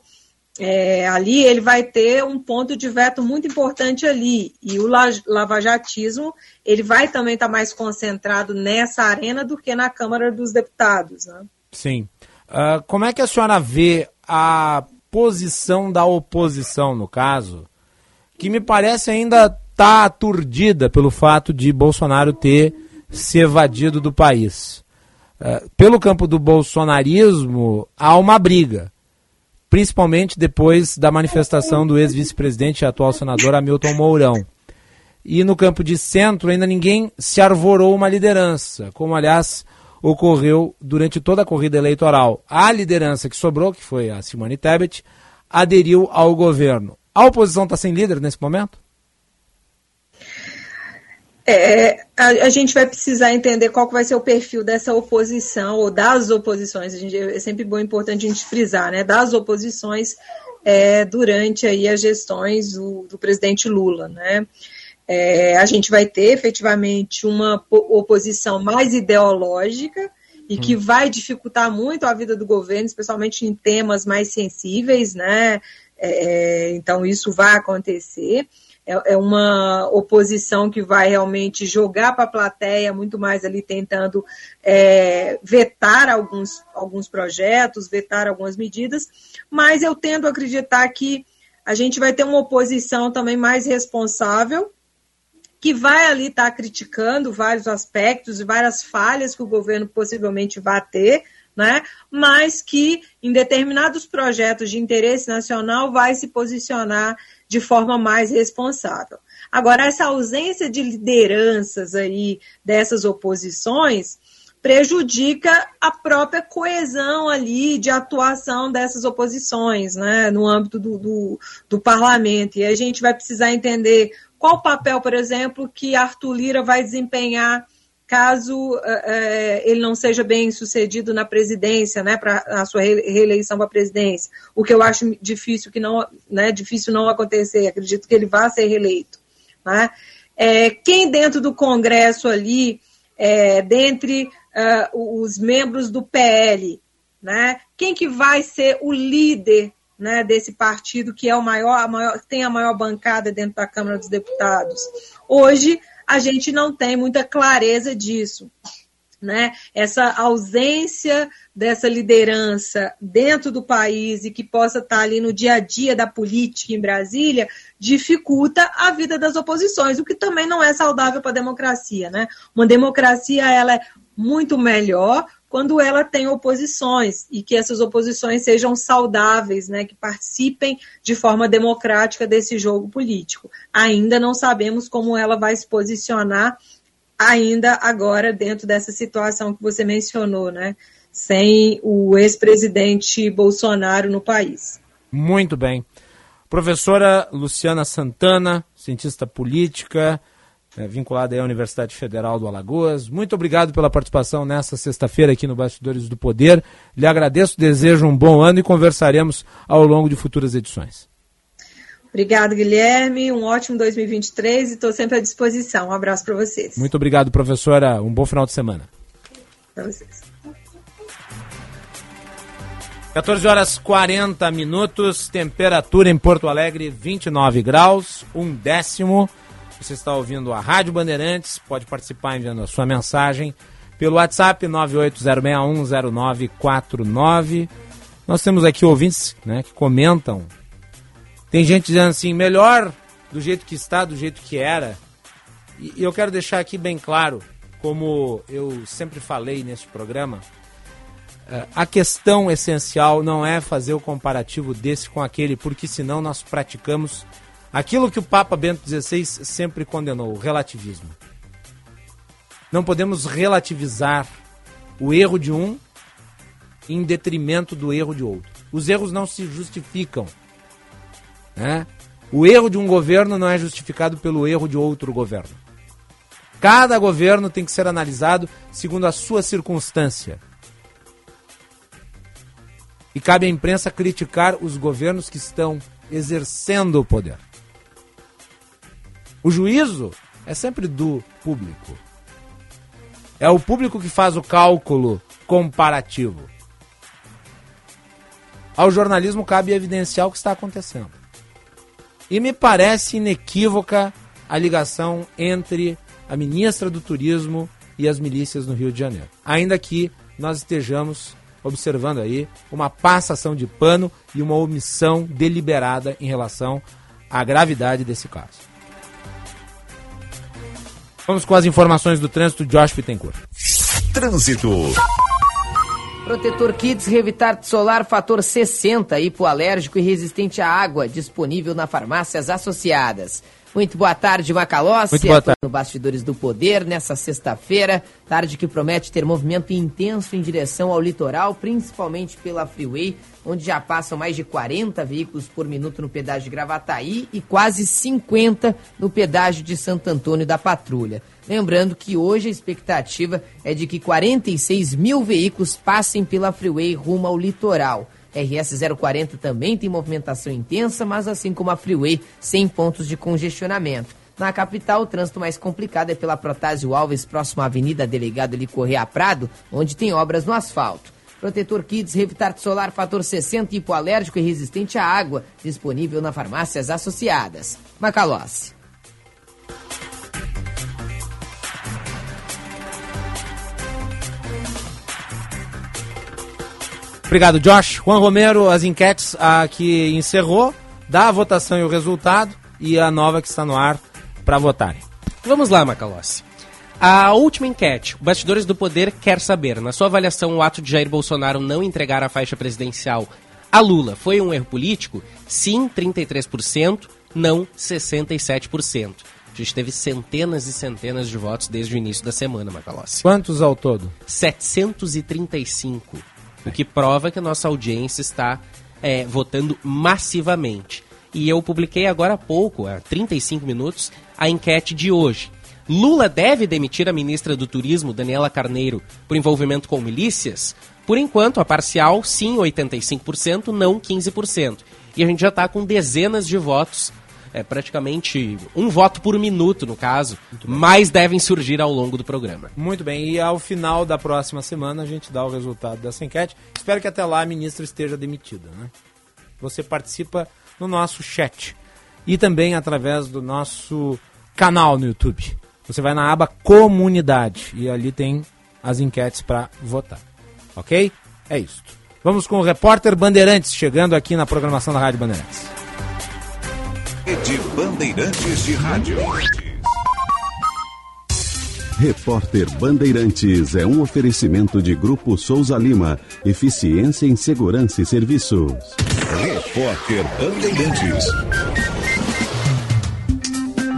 é, ali ele vai ter um ponto de veto muito importante ali. E o lavajatismo ele vai também estar tá mais concentrado nessa arena do que na Câmara dos Deputados. Né? Sim. Uh, como é que a senhora vê a posição da oposição, no caso, que me parece ainda está aturdida pelo fato de Bolsonaro ter se evadido do país? Uh, pelo campo do bolsonarismo, há uma briga principalmente depois da manifestação do ex-vice-presidente e atual senador Hamilton Mourão. E no campo de centro ainda ninguém se arvorou uma liderança, como aliás ocorreu durante toda a corrida eleitoral. A liderança que sobrou, que foi a Simone Tebet, aderiu ao governo. A oposição está sem líder nesse momento? É, a, a, gente vai precisar entender qual vai ser o perfil dessa oposição ou das oposições. A gente, é sempre bom, importante a gente frisar, né? Das oposições é, durante aí as gestões do, do presidente Lula, né? É, a gente vai ter efetivamente uma oposição mais ideológica e que hum. vai dificultar muito a vida do governo, especialmente em temas mais sensíveis, né? É, então isso vai acontecer é, é uma oposição que vai realmente jogar para a plateia, muito mais ali tentando é, vetar alguns, alguns projetos, vetar algumas medidas, mas eu tendo a acreditar que a gente vai ter uma oposição também mais responsável, que vai ali estar tá criticando vários aspectos e várias falhas que o governo possivelmente vai ter, né? mas que em determinados projetos de interesse nacional vai se posicionar de forma mais responsável. Agora, essa ausência de lideranças aí dessas oposições prejudica a própria coesão ali de atuação dessas oposições, né, no âmbito do, do, do parlamento. E a gente vai precisar entender qual o papel, por exemplo, que Arthur Lira vai desempenhar caso é, ele não seja bem sucedido na presidência, né, para a sua reeleição para a presidência, o que eu acho difícil que não, né, difícil não acontecer. Acredito que ele vá ser reeleito. Né? É, quem dentro do Congresso ali, é, dentre uh, os membros do PL, né, quem que vai ser o líder né, desse partido que é o maior, maior, tem a maior bancada dentro da Câmara dos Deputados? Hoje a gente não tem muita clareza disso. Né? Essa ausência dessa liderança dentro do país e que possa estar ali no dia a dia da política em Brasília dificulta a vida das oposições, o que também não é saudável para a democracia, né? Uma democracia ela é muito melhor quando ela tem oposições e que essas oposições sejam saudáveis, né, que participem de forma democrática desse jogo político. Ainda não sabemos como ela vai se posicionar ainda agora dentro dessa situação que você mencionou, né? sem o ex-presidente Bolsonaro no país. Muito bem. Professora Luciana Santana, cientista política, é, vinculada à Universidade Federal do Alagoas. Muito obrigado pela participação nessa sexta-feira aqui no Bastidores do Poder. Lhe agradeço, desejo um bom ano e conversaremos ao longo de futuras edições. Obrigado, Guilherme. Um ótimo 2023 e estou sempre à disposição. Um abraço para vocês. Muito obrigado, professora. Um bom final de semana. Para vocês. 14 horas 40 minutos, temperatura em Porto Alegre 29 graus, um décimo. Você está ouvindo a Rádio Bandeirantes, pode participar enviando a sua mensagem pelo WhatsApp 980610949. Nós temos aqui ouvintes né, que comentam. Tem gente dizendo assim, melhor do jeito que está, do jeito que era. E eu quero deixar aqui bem claro, como eu sempre falei neste programa, é, a questão essencial não é fazer o comparativo desse com aquele, porque senão nós praticamos aquilo que o Papa Bento XVI sempre condenou, o relativismo. Não podemos relativizar o erro de um em detrimento do erro de outro. Os erros não se justificam. Né? O erro de um governo não é justificado pelo erro de outro governo. Cada governo tem que ser analisado segundo a sua circunstância. E cabe à imprensa criticar os governos que estão exercendo o poder. O juízo é sempre do público. É o público que faz o cálculo comparativo. Ao jornalismo cabe evidenciar o que está acontecendo. E me parece inequívoca a ligação entre a ministra do Turismo e as milícias no Rio de Janeiro. Ainda que nós estejamos observando aí uma passação de pano e uma omissão deliberada em relação à gravidade desse caso. Vamos com as informações do trânsito, Josh Pittencourt. Trânsito. Protetor Kids Revitar Solar Fator 60, hipoalérgico e resistente à água, disponível na farmácias associadas. Muito boa tarde, Macalossi. Muito boa tarde. No Bastidores do Poder, nessa sexta-feira, tarde que promete ter movimento intenso em direção ao litoral, principalmente pela Freeway, onde já passam mais de 40 veículos por minuto no pedágio de Gravataí e quase 50 no pedágio de Santo Antônio da Patrulha. Lembrando que hoje a expectativa é de que 46 mil veículos passem pela Freeway rumo ao litoral. RS 040 também tem movimentação intensa, mas assim como a Freeway, sem pontos de congestionamento. Na capital, o trânsito mais complicado é pela Protásio Alves, próximo à Avenida Delegado ali Correia Prado, onde tem obras no asfalto. Protetor Kids Revitar Solar Fator 60 hipoalérgico e resistente à água, disponível na farmácias associadas. Macalossi. Obrigado, Josh. Juan Romero, as enquetes a que encerrou, dá a votação e o resultado e a nova que está no ar para votarem. Vamos lá, Macalossi. A última enquete, o Bastidores do Poder quer saber, na sua avaliação, o ato de Jair Bolsonaro não entregar a faixa presidencial a Lula foi um erro político? Sim, 33%, não 67%. A gente teve centenas e centenas de votos desde o início da semana, Macalossi. Quantos ao todo? 735 o que prova que a nossa audiência está é, votando massivamente. E eu publiquei agora há pouco, há 35 minutos, a enquete de hoje. Lula deve demitir a ministra do Turismo, Daniela Carneiro, por envolvimento com milícias? Por enquanto, a parcial, sim, 85%, não 15%. E a gente já está com dezenas de votos é praticamente um voto por minuto, no caso, mas devem surgir ao longo do programa. Muito bem, e ao final da próxima semana a gente dá o resultado dessa enquete. Espero que até lá a ministra esteja demitida. Né? Você participa no nosso chat e também através do nosso canal no YouTube. Você vai na aba Comunidade e ali tem as enquetes para votar. Ok? É isso. Vamos com o repórter Bandeirantes chegando aqui na programação da Rádio Bandeirantes. Rede Bandeirantes de Rádio. Repórter Bandeirantes é um oferecimento de Grupo Souza Lima. Eficiência em Segurança e Serviços. Repórter Bandeirantes.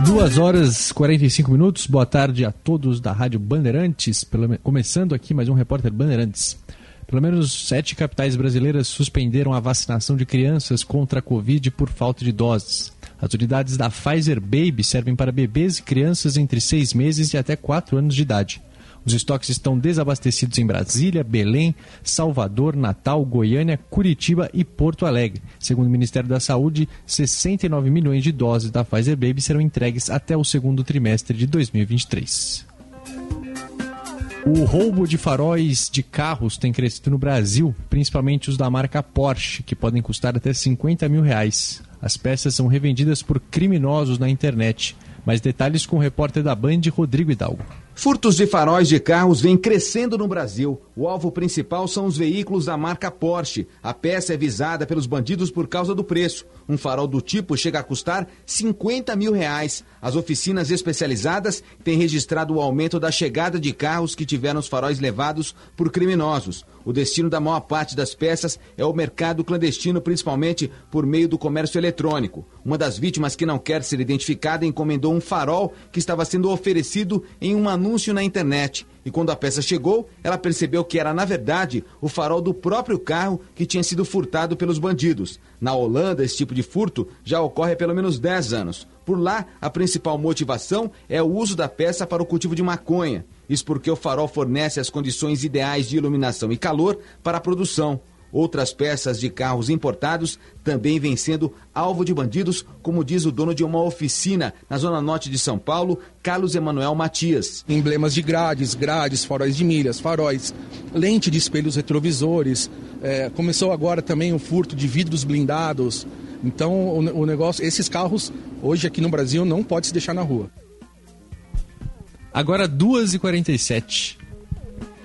Duas horas e 45 minutos. Boa tarde a todos da Rádio Bandeirantes. Começando aqui mais um Repórter Bandeirantes. Pelo menos sete capitais brasileiras suspenderam a vacinação de crianças contra a Covid por falta de doses. As unidades da Pfizer Baby servem para bebês e crianças entre seis meses e até quatro anos de idade. Os estoques estão desabastecidos em Brasília, Belém, Salvador, Natal, Goiânia, Curitiba e Porto Alegre. Segundo o Ministério da Saúde, 69 milhões de doses da Pfizer Baby serão entregues até o segundo trimestre de 2023. O roubo de faróis de carros tem crescido no Brasil, principalmente os da marca Porsche, que podem custar até 50 mil reais. As peças são revendidas por criminosos na internet. Mais detalhes com o repórter da Band, Rodrigo Hidalgo. Furtos de faróis de carros vêm crescendo no Brasil. O alvo principal são os veículos da marca Porsche. A peça é visada pelos bandidos por causa do preço. Um farol do tipo chega a custar 50 mil reais. As oficinas especializadas têm registrado o aumento da chegada de carros que tiveram os faróis levados por criminosos. O destino da maior parte das peças é o mercado clandestino, principalmente por meio do comércio eletrônico. Uma das vítimas que não quer ser identificada encomendou um farol que estava sendo oferecido em um anúncio na internet. E quando a peça chegou, ela percebeu que era, na verdade, o farol do próprio carro que tinha sido furtado pelos bandidos. Na Holanda, esse tipo de furto já ocorre há pelo menos 10 anos. Por lá, a principal motivação é o uso da peça para o cultivo de maconha. Isso porque o farol fornece as condições ideais de iluminação e calor para a produção. Outras peças de carros importados também vêm sendo alvo de bandidos, como diz o dono de uma oficina na zona norte de São Paulo, Carlos Emanuel Matias. Emblemas de grades, grades, faróis de milhas, faróis, lente de espelhos retrovisores. É, começou agora também o furto de vidros blindados. Então, o, o negócio, esses carros hoje aqui no Brasil não pode se deixar na rua. Agora 2h47.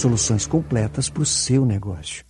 Soluções completas para o seu negócio.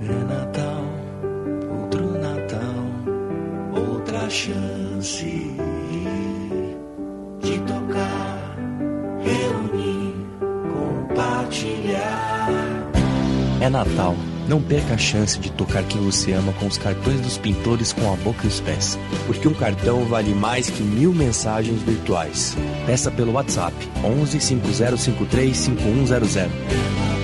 É Natal, outro Natal, outra chance de tocar, reunir, compartilhar. É Natal. Não perca a chance de tocar quem você ama com os cartões dos pintores com a boca e os pés. Porque um cartão vale mais que mil mensagens virtuais. Peça pelo WhatsApp 11 5053 5100.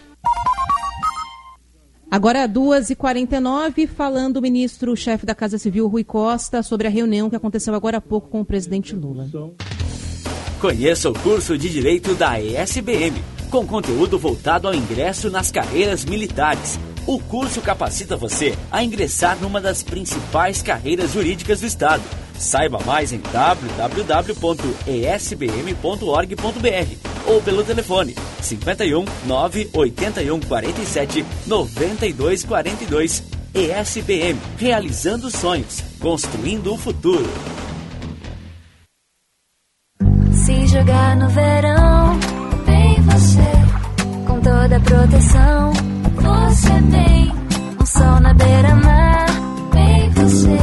Agora, 2h49, falando o ministro-chefe da Casa Civil, Rui Costa, sobre a reunião que aconteceu agora há pouco com o presidente Lula. Conheça o curso de Direito da ESBM, com conteúdo voltado ao ingresso nas carreiras militares. O curso capacita você a ingressar numa das principais carreiras jurídicas do Estado. Saiba mais em www.esbm.org.br ou pelo telefone 51 981 47 92 42. ESPM, realizando sonhos, construindo o futuro. Se jogar no verão, vem você, com toda a proteção, você tem um sol na beira-mar, vem você,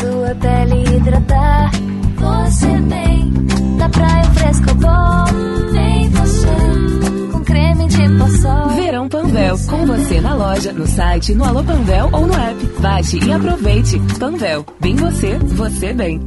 sua pele hidratar, você tem, da praia fresco bom, vem você, com creme de poçol. Verão Panvel Panvel, com você na loja, no site, no Alô Panvel ou no app. Baixe e aproveite. Panvel, bem você, você bem.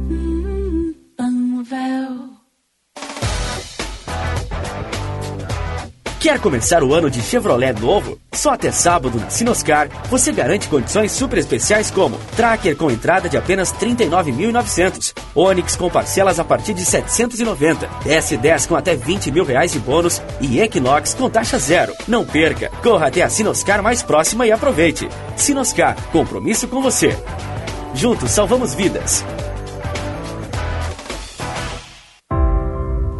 Quer começar o ano de Chevrolet novo? Só até sábado na Sinoscar você garante condições super especiais como Tracker com entrada de apenas R$ 39.900, Onix com parcelas a partir de R$ 790, S10 com até 20 mil reais de bônus e Equinox com taxa zero. Não perca! Corra até a Sinoscar mais próxima e aproveite. Sinoscar, compromisso com você. Juntos salvamos vidas.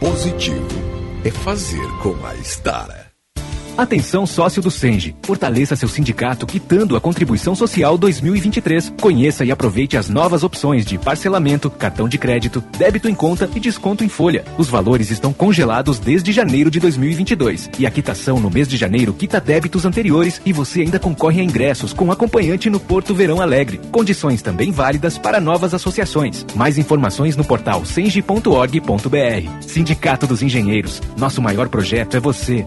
positivo é fazer com a Estara. Atenção sócio do Senge. Fortaleça seu sindicato quitando a contribuição social 2023. Conheça e aproveite as novas opções de parcelamento, cartão de crédito, débito em conta e desconto em folha. Os valores estão congelados desde janeiro de 2022 e a quitação no mês de janeiro quita débitos anteriores e você ainda concorre a ingressos com acompanhante no Porto Verão Alegre. Condições também válidas para novas associações. Mais informações no portal senge.org.br. Sindicato dos Engenheiros. Nosso maior projeto é você.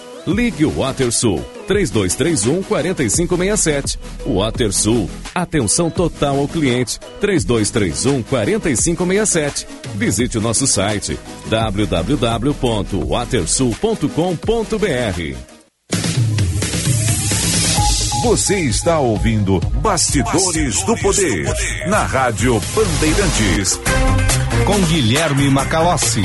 Ligue o WaterSul 3231 4567. WaterSul. Atenção total ao cliente 3231 4567. Visite o nosso site www.watersul.com.br. Você está ouvindo Bastidores, do, Poder, na Rádio Bandeirantes. Com Guilherme Macalossi.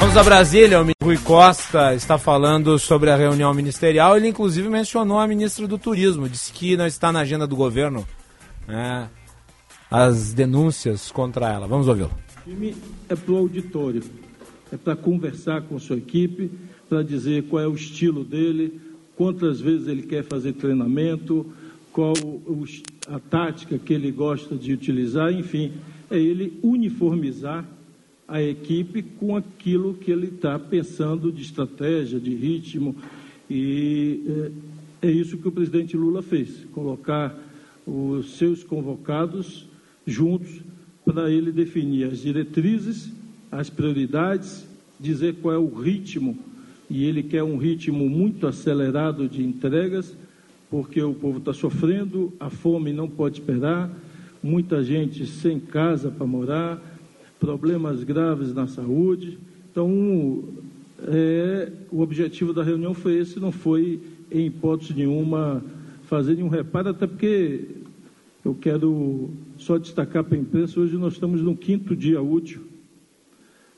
Vamos a Brasília, o Rui Costa está falando sobre a reunião ministerial. Ele, inclusive, mencionou a ministra do Turismo, disse que não está na agenda do governo né, as denúncias contra ela. Vamos ouvi-lo. O time é para o auditório, é para conversar com sua equipe, para dizer qual é o estilo dele, quantas vezes ele quer fazer treinamento, qual a tática que ele gosta de utilizar, enfim, é ele uniformizar a equipe com aquilo que ele está pensando de estratégia, de ritmo. E é, é isso que o presidente Lula fez: colocar os seus convocados juntos para ele definir as diretrizes, as prioridades, dizer qual é o ritmo. E ele quer um ritmo muito acelerado de entregas, porque o povo está sofrendo, a fome não pode esperar, muita gente sem casa para morar problemas graves na saúde. Então, é, o objetivo da reunião foi esse, não foi, em hipótese nenhuma, fazer nenhum reparo, até porque eu quero só destacar para a imprensa, hoje nós estamos no quinto dia útil,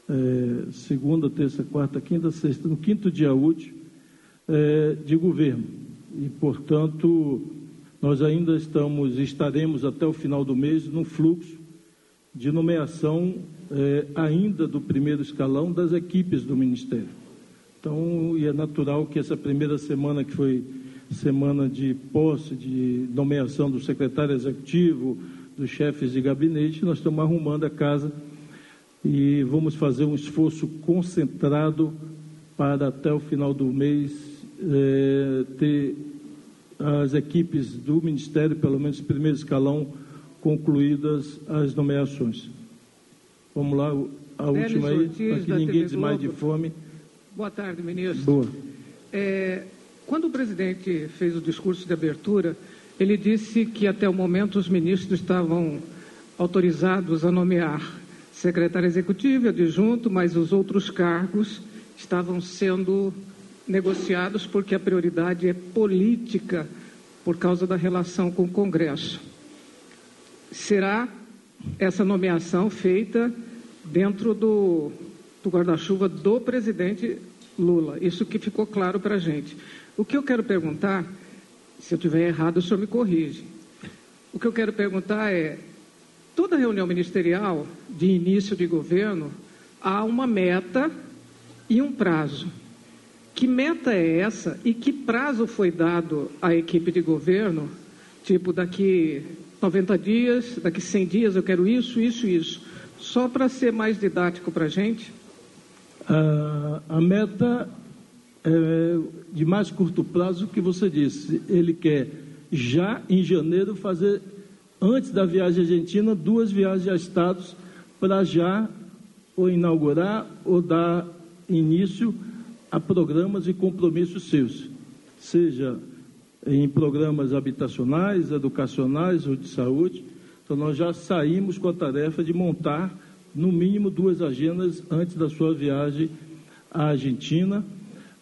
é, segunda, terça, quarta, quinta, sexta, no quinto dia útil é, de governo. E, portanto, nós ainda estamos, estaremos até o final do mês no fluxo de nomeação eh, ainda do primeiro escalão das equipes do Ministério. Então, e é natural que essa primeira semana, que foi semana de posse, de nomeação do secretário executivo, dos chefes de gabinete, nós estamos arrumando a casa e vamos fazer um esforço concentrado para até o final do mês eh, ter as equipes do Ministério, pelo menos primeiro escalão, concluídas as nomeações. Vamos lá, a última aí, para que ninguém desmaie de fome. Boa tarde, ministro. Boa. É, quando o presidente fez o discurso de abertura, ele disse que até o momento os ministros estavam autorizados a nomear secretário executivo e adjunto, mas os outros cargos estavam sendo negociados porque a prioridade é política por causa da relação com o Congresso será essa nomeação feita dentro do, do guarda-chuva do presidente Lula. Isso que ficou claro para a gente. O que eu quero perguntar, se eu tiver errado, o senhor me corrige. O que eu quero perguntar é: toda reunião ministerial de início de governo há uma meta e um prazo. Que meta é essa e que prazo foi dado à equipe de governo? Tipo, daqui 90 dias, daqui 100 dias eu quero isso, isso, isso. Só para ser mais didático para a gente. A, meta é de mais curto prazo que você disse. Ele quer já em janeiro fazer, antes da viagem argentina, duas viagens a estados para já ou inaugurar ou dar início a programas e compromissos seus, seja em programas habitacionais, educacionais ou de saúde. Então, nós já saímos com a tarefa de montar, no mínimo, duas agendas antes da sua viagem à Argentina.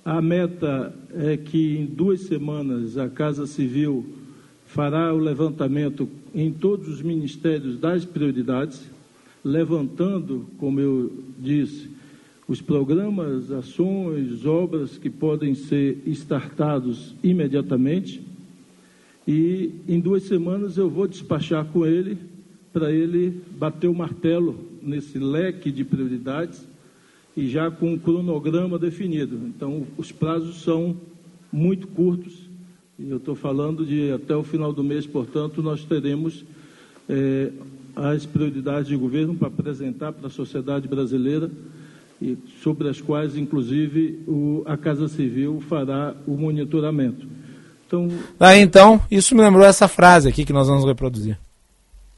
A meta é que em duas semanas a Casa Civil fará o levantamento em todos os ministérios das prioridades, levantando, como eu disse, os programas, ações, obras que podem ser startados imediatamente. E em duas semanas eu vou despachar com ele para ele bater o martelo nesse leque de prioridades e já com um cronograma definido. Então, os prazos são muito curtos e eu estou falando de até o final do mês, portanto, nós teremos eh, as prioridades de governo para apresentar para a sociedade brasileira e sobre as quais, inclusive, o, a Casa Civil fará o monitoramento. Então, Daí então, isso me lembrou essa frase aqui que nós vamos reproduzir.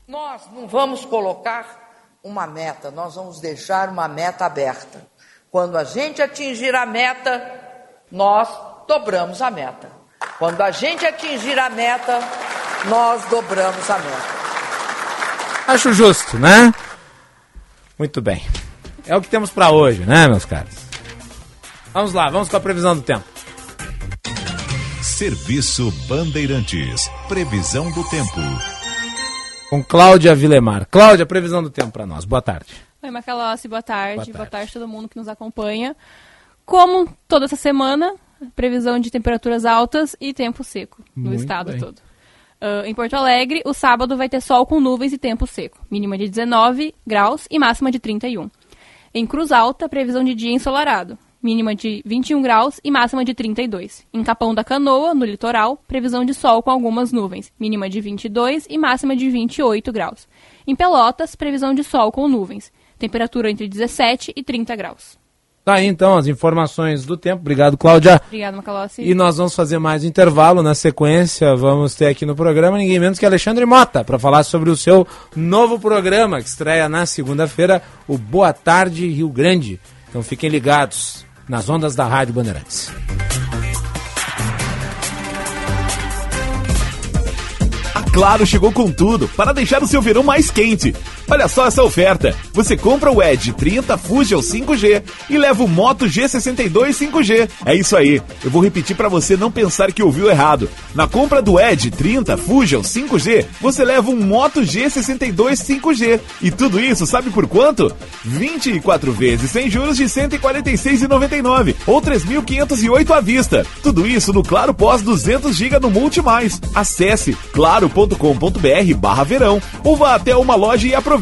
Nós não vamos colocar uma meta, nós vamos deixar uma meta aberta. Quando a gente atingir a meta, nós dobramos a meta. Quando a gente atingir a meta, nós dobramos a meta. Acho justo, né? Muito bem. É o que temos para hoje, né, meus caros? Vamos lá, vamos com a previsão do tempo. Serviço Bandeirantes. Previsão do tempo. Com Cláudia Vilemar. Cláudia, previsão do tempo para nós. Boa tarde. Oi, Macalossi, boa tarde. Boa boa tarde. tarde. a todo mundo que nos acompanha. Como toda essa semana, previsão de temperaturas altas e tempo seco no Muito estado bem. todo. Ah, em Porto Alegre, o sábado vai ter sol com nuvens e tempo seco. Mínima de 19 graus e máxima de 31. Em Cruz Alta, previsão de dia ensolarado. Mínima de 21 graus e máxima de 32. Em Capão da Canoa, no litoral, previsão de sol com algumas nuvens. Mínima de 22 e máxima de 28 graus. Em Pelotas, previsão de sol com nuvens. Temperatura entre 17 e 30 graus. Tá aí então as informações do tempo. Obrigado, Cláudia. Obrigada, Macalossi. E nós vamos fazer mais um intervalo. Na sequência, vamos ter aqui no programa ninguém menos que Alexandre Mota para falar sobre o seu novo programa que estreia na segunda-feira, o Boa Tarde Rio Grande. Então fiquem ligados nas ondas da Rádio Bandeirantes. A Claro chegou com tudo para deixar o seu verão mais quente. Olha só essa oferta. Você compra o Edge 30 Fusion 5G e leva o Moto G62 5G. É isso aí. Eu vou repetir para você não pensar que ouviu errado. Na compra do Edge 30 Fusion 5G, você leva um Moto G62 5G. E tudo isso sabe por quanto? 24 vezes sem juros de R$ 146,99 ou 3.508 à vista. Tudo isso no Claro Pós 200 GB no Multi Mais. Acesse claro.com.br barra verão ou vá até uma loja e aproveite.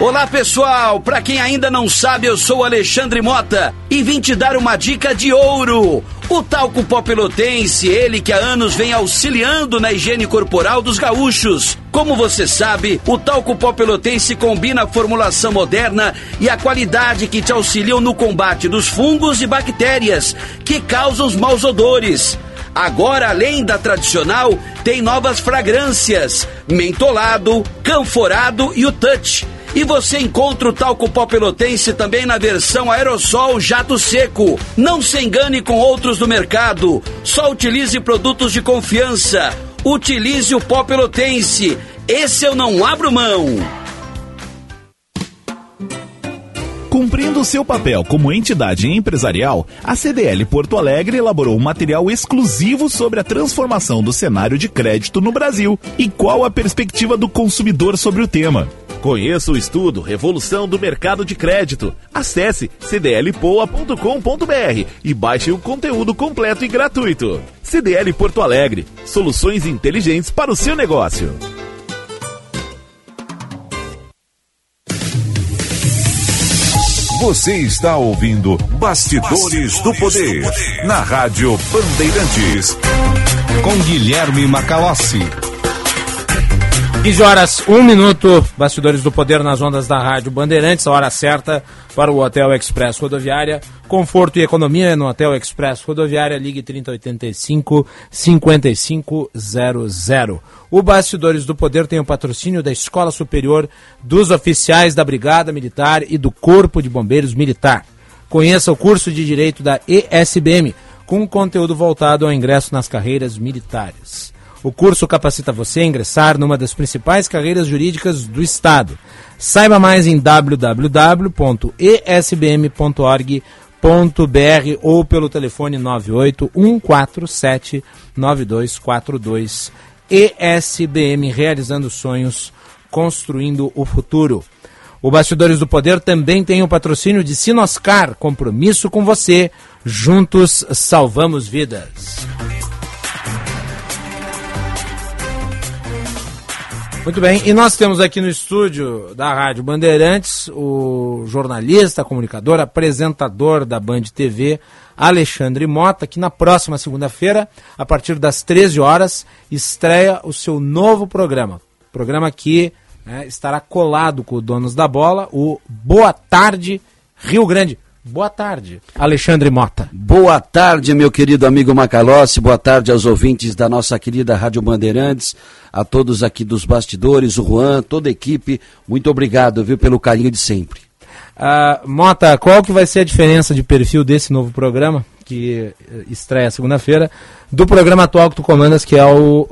Olá pessoal, para quem ainda não sabe, eu sou Alexandre Mota e vim te dar uma dica de ouro. O talco pó pelotense, ele que há anos vem auxiliando na higiene corporal dos gaúchos. Como você sabe, o talco pó pelotense combina a formulação moderna e a qualidade que te auxiliam no combate dos fungos e bactérias que causam os maus odores. Agora, além da tradicional, tem novas fragrâncias: mentolado, canforado e o touch. E você encontra o talco pó pelotense também na versão aerossol jato seco. Não se engane com outros do mercado. Só utilize produtos de confiança. Utilize o pó pelotense. Esse eu não abro mão. Cumprindo seu papel como entidade empresarial, a CDL Porto Alegre elaborou um material exclusivo sobre a transformação do cenário de crédito no Brasil e qual a perspectiva do consumidor sobre o tema. Conheça o estudo Revolução do Mercado de Crédito. Acesse cdlpoa.com.br e baixe o conteúdo completo e gratuito. CDL Porto Alegre, soluções inteligentes para o seu negócio. Você está ouvindo Bastidores, do, Poder, na Rádio Bandeirantes. Com Guilherme Macalossi. 15 horas, 1 minuto, bastidores do poder nas ondas da Rádio Bandeirantes, a hora certa para o Hotel Express Rodoviária. Conforto e economia no Hotel Express Rodoviária, ligue 3085 5500. O Bastidores do Poder tem o patrocínio da Escola Superior dos Oficiais da Brigada Militar e do Corpo de Bombeiros Militar. Conheça o curso de Direito da ESBM, com conteúdo voltado ao ingresso nas carreiras militares. O curso capacita você a ingressar numa das principais carreiras jurídicas do Estado. Saiba mais em www.esbm.org.br ou pelo telefone 98 147 9242. ESBM realizando sonhos, construindo o futuro. O Bastidores do Poder também tem o patrocínio de Sinoscar, compromisso com você. Juntos salvamos vidas. Muito bem, e nós temos aqui no estúdio da Rádio Bandeirantes o jornalista, comunicador, apresentador da Band TV, Alexandre Mota, que na próxima segunda-feira, a partir das 13 horas, estreia o seu novo programa. Programa que né, estará colado com o Donos da Bola, o Boa Tarde Rio Grande. Boa tarde, Alexandre Mota. Boa tarde, meu querido amigo Macalossi. Boa tarde aos ouvintes da nossa querida Rádio Bandeirantes, a todos aqui dos bastidores, o Juan, toda a equipe. Muito obrigado, viu, pelo carinho de sempre. Uh, Mota, qual que vai ser a diferença de perfil desse novo programa, que eh, estreia segunda-feira, do programa atual que tu comandas, que é o...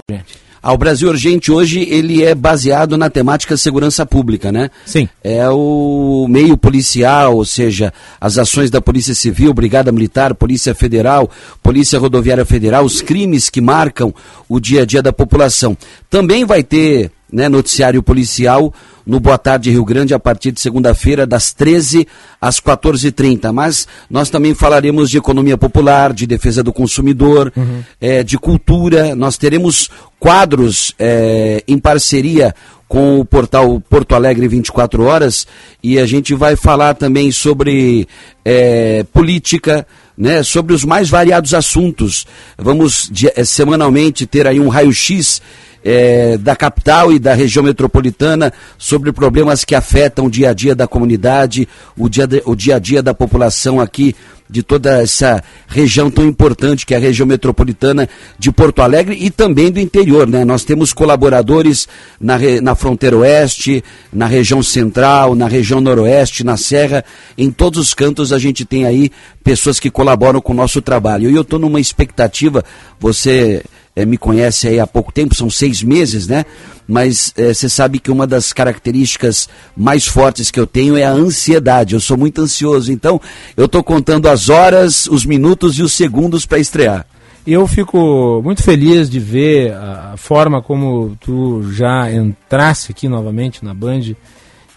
Ah, o Brasil Urgente hoje ele é baseado na temática segurança pública, né? Sim. É o meio policial, ou seja, as ações da Polícia Civil, Brigada Militar, Polícia Federal, Polícia Rodoviária Federal, os crimes que marcam o dia a dia da população. Também vai ter né, noticiário policial no Boa Tarde Rio Grande a partir de segunda-feira, das 13 às 14h30. Mas nós também falaremos de economia popular, de defesa do consumidor, uhum. é, de cultura. Nós teremos quadros é, em parceria com o portal Porto Alegre 24 Horas e a gente vai falar também sobre é, política, né, sobre os mais variados assuntos. Vamos de, semanalmente ter aí um raio-x é, da capital e da região metropolitana sobre problemas que afetam o dia a dia da comunidade, o dia, o dia a dia da população aqui de toda essa região tão importante que é a região metropolitana de Porto Alegre e também do interior, né? Nós temos colaboradores na, na fronteira oeste, na região central, na região noroeste, na serra, em todos os cantos a gente tem aí pessoas que colaboram com o nosso trabalho. E eu estou numa expectativa, você é, me conhece aí há pouco tempo, são seis meses, né? Mas é, você sabe que uma das características mais fortes que eu tenho é a ansiedade. Eu sou muito ansioso, então eu estou contando as horas, os minutos e os segundos para estrear. Eu fico muito feliz de ver a forma como tu já entrasse aqui novamente na Band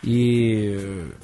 e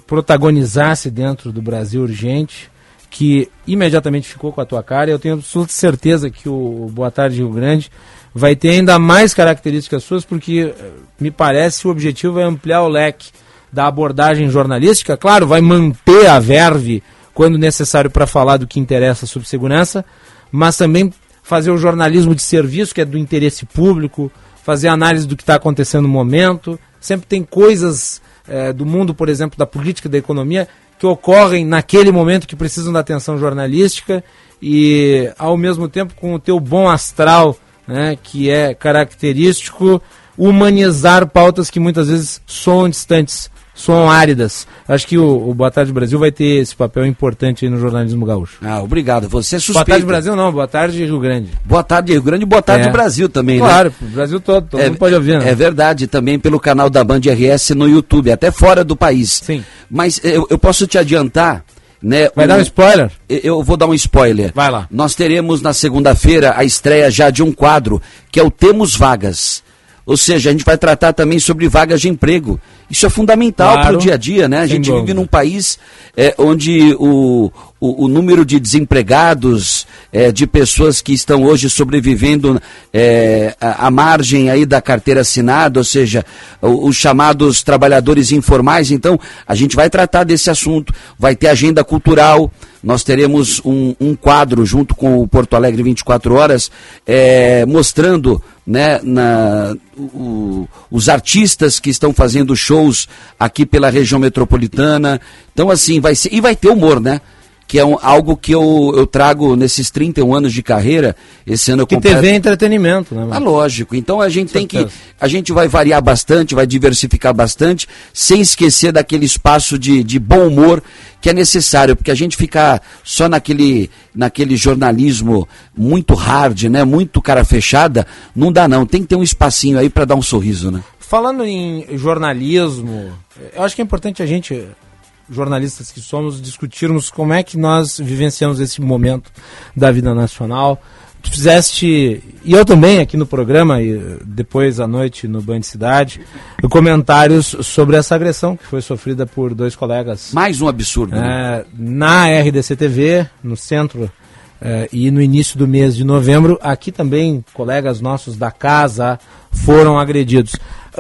protagonizasse dentro do Brasil Urgente que imediatamente ficou com a tua cara. Eu tenho absoluta certeza que o Boa Tarde Rio Grande vai ter ainda mais características suas, porque eh, me parece o objetivo é ampliar o leque da abordagem jornalística. Claro, vai manter a verve quando necessário para falar do que interessa sobre segurança, mas também fazer o jornalismo de serviço, que é do interesse público, fazer análise do que está acontecendo no momento. Sempre tem coisas é, do mundo, por exemplo, da política, da economia, que ocorrem naquele momento que precisam da atenção jornalística e ao mesmo tempo com o teu bom astral, né, que é característico, humanizar pautas que muitas vezes soam distantes, soam áridas. Acho que o, o Boa Tarde Brasil vai ter esse papel importante aí no jornalismo gaúcho. Ah, obrigado. Você é Boa. Tarde Brasil não, Boa Tarde Rio Grande. Boa tarde, Rio Grande, boa tarde, É. Brasil também, né? Claro, o Brasil todo, todo mundo pode ouvir. né? É verdade, também pelo canal da Band RS no YouTube, até fora do país. Sim. Mas eu, eu posso te adiantar, né? Vai dar um spoiler? Eu vou dar um spoiler. Vai lá. Nós teremos na segunda-feira a estreia já de um quadro, que é o Temos Vagas. Ou seja, a gente vai tratar também sobre vagas de emprego. Isso é fundamental Claro. para o dia a dia, né? A gente vive dúvida. num país é, onde o, o, o número de desempregados, é, de pessoas que estão hoje sobrevivendo é, à margem aí da carteira assinada, ou seja, o- os chamados trabalhadores informais. Então, a gente vai tratar desse assunto. Vai ter agenda cultural. Nós teremos um, um quadro junto com o Porto Alegre 24 Horas, é, mostrando né, na, o- os artistas que estão fazendo shows aqui pela região metropolitana. Então, assim, vai ser. E vai ter humor, né? Que é um- algo que eu, eu trago nesses 31 anos de carreira. Esse ano eu Que completo- TV é entretenimento, né? ah, lógico. Então a gente tem que. A gente vai variar bastante, vai diversificar bastante, sem esquecer daquele espaço de, de bom humor que é necessário, porque a gente ficar só naquele, naquele jornalismo muito hard, né? Muito cara fechada, não dá não. Tem que ter um espacinho aí para dar um sorriso, né? Falando em jornalismo, eu acho que é importante a gente, jornalistas que somos, discutirmos como é que nós vivenciamos esse momento da vida nacional. Tu fizeste, e eu também aqui no programa, e depois à noite no Band Cidade, comentários sobre essa agressão que foi sofrida por dois colegas. Mais um absurdo. né? É, na RDC TV, no centro é, e no início do mês de novembro, aqui também colegas nossos da casa foram agredidos.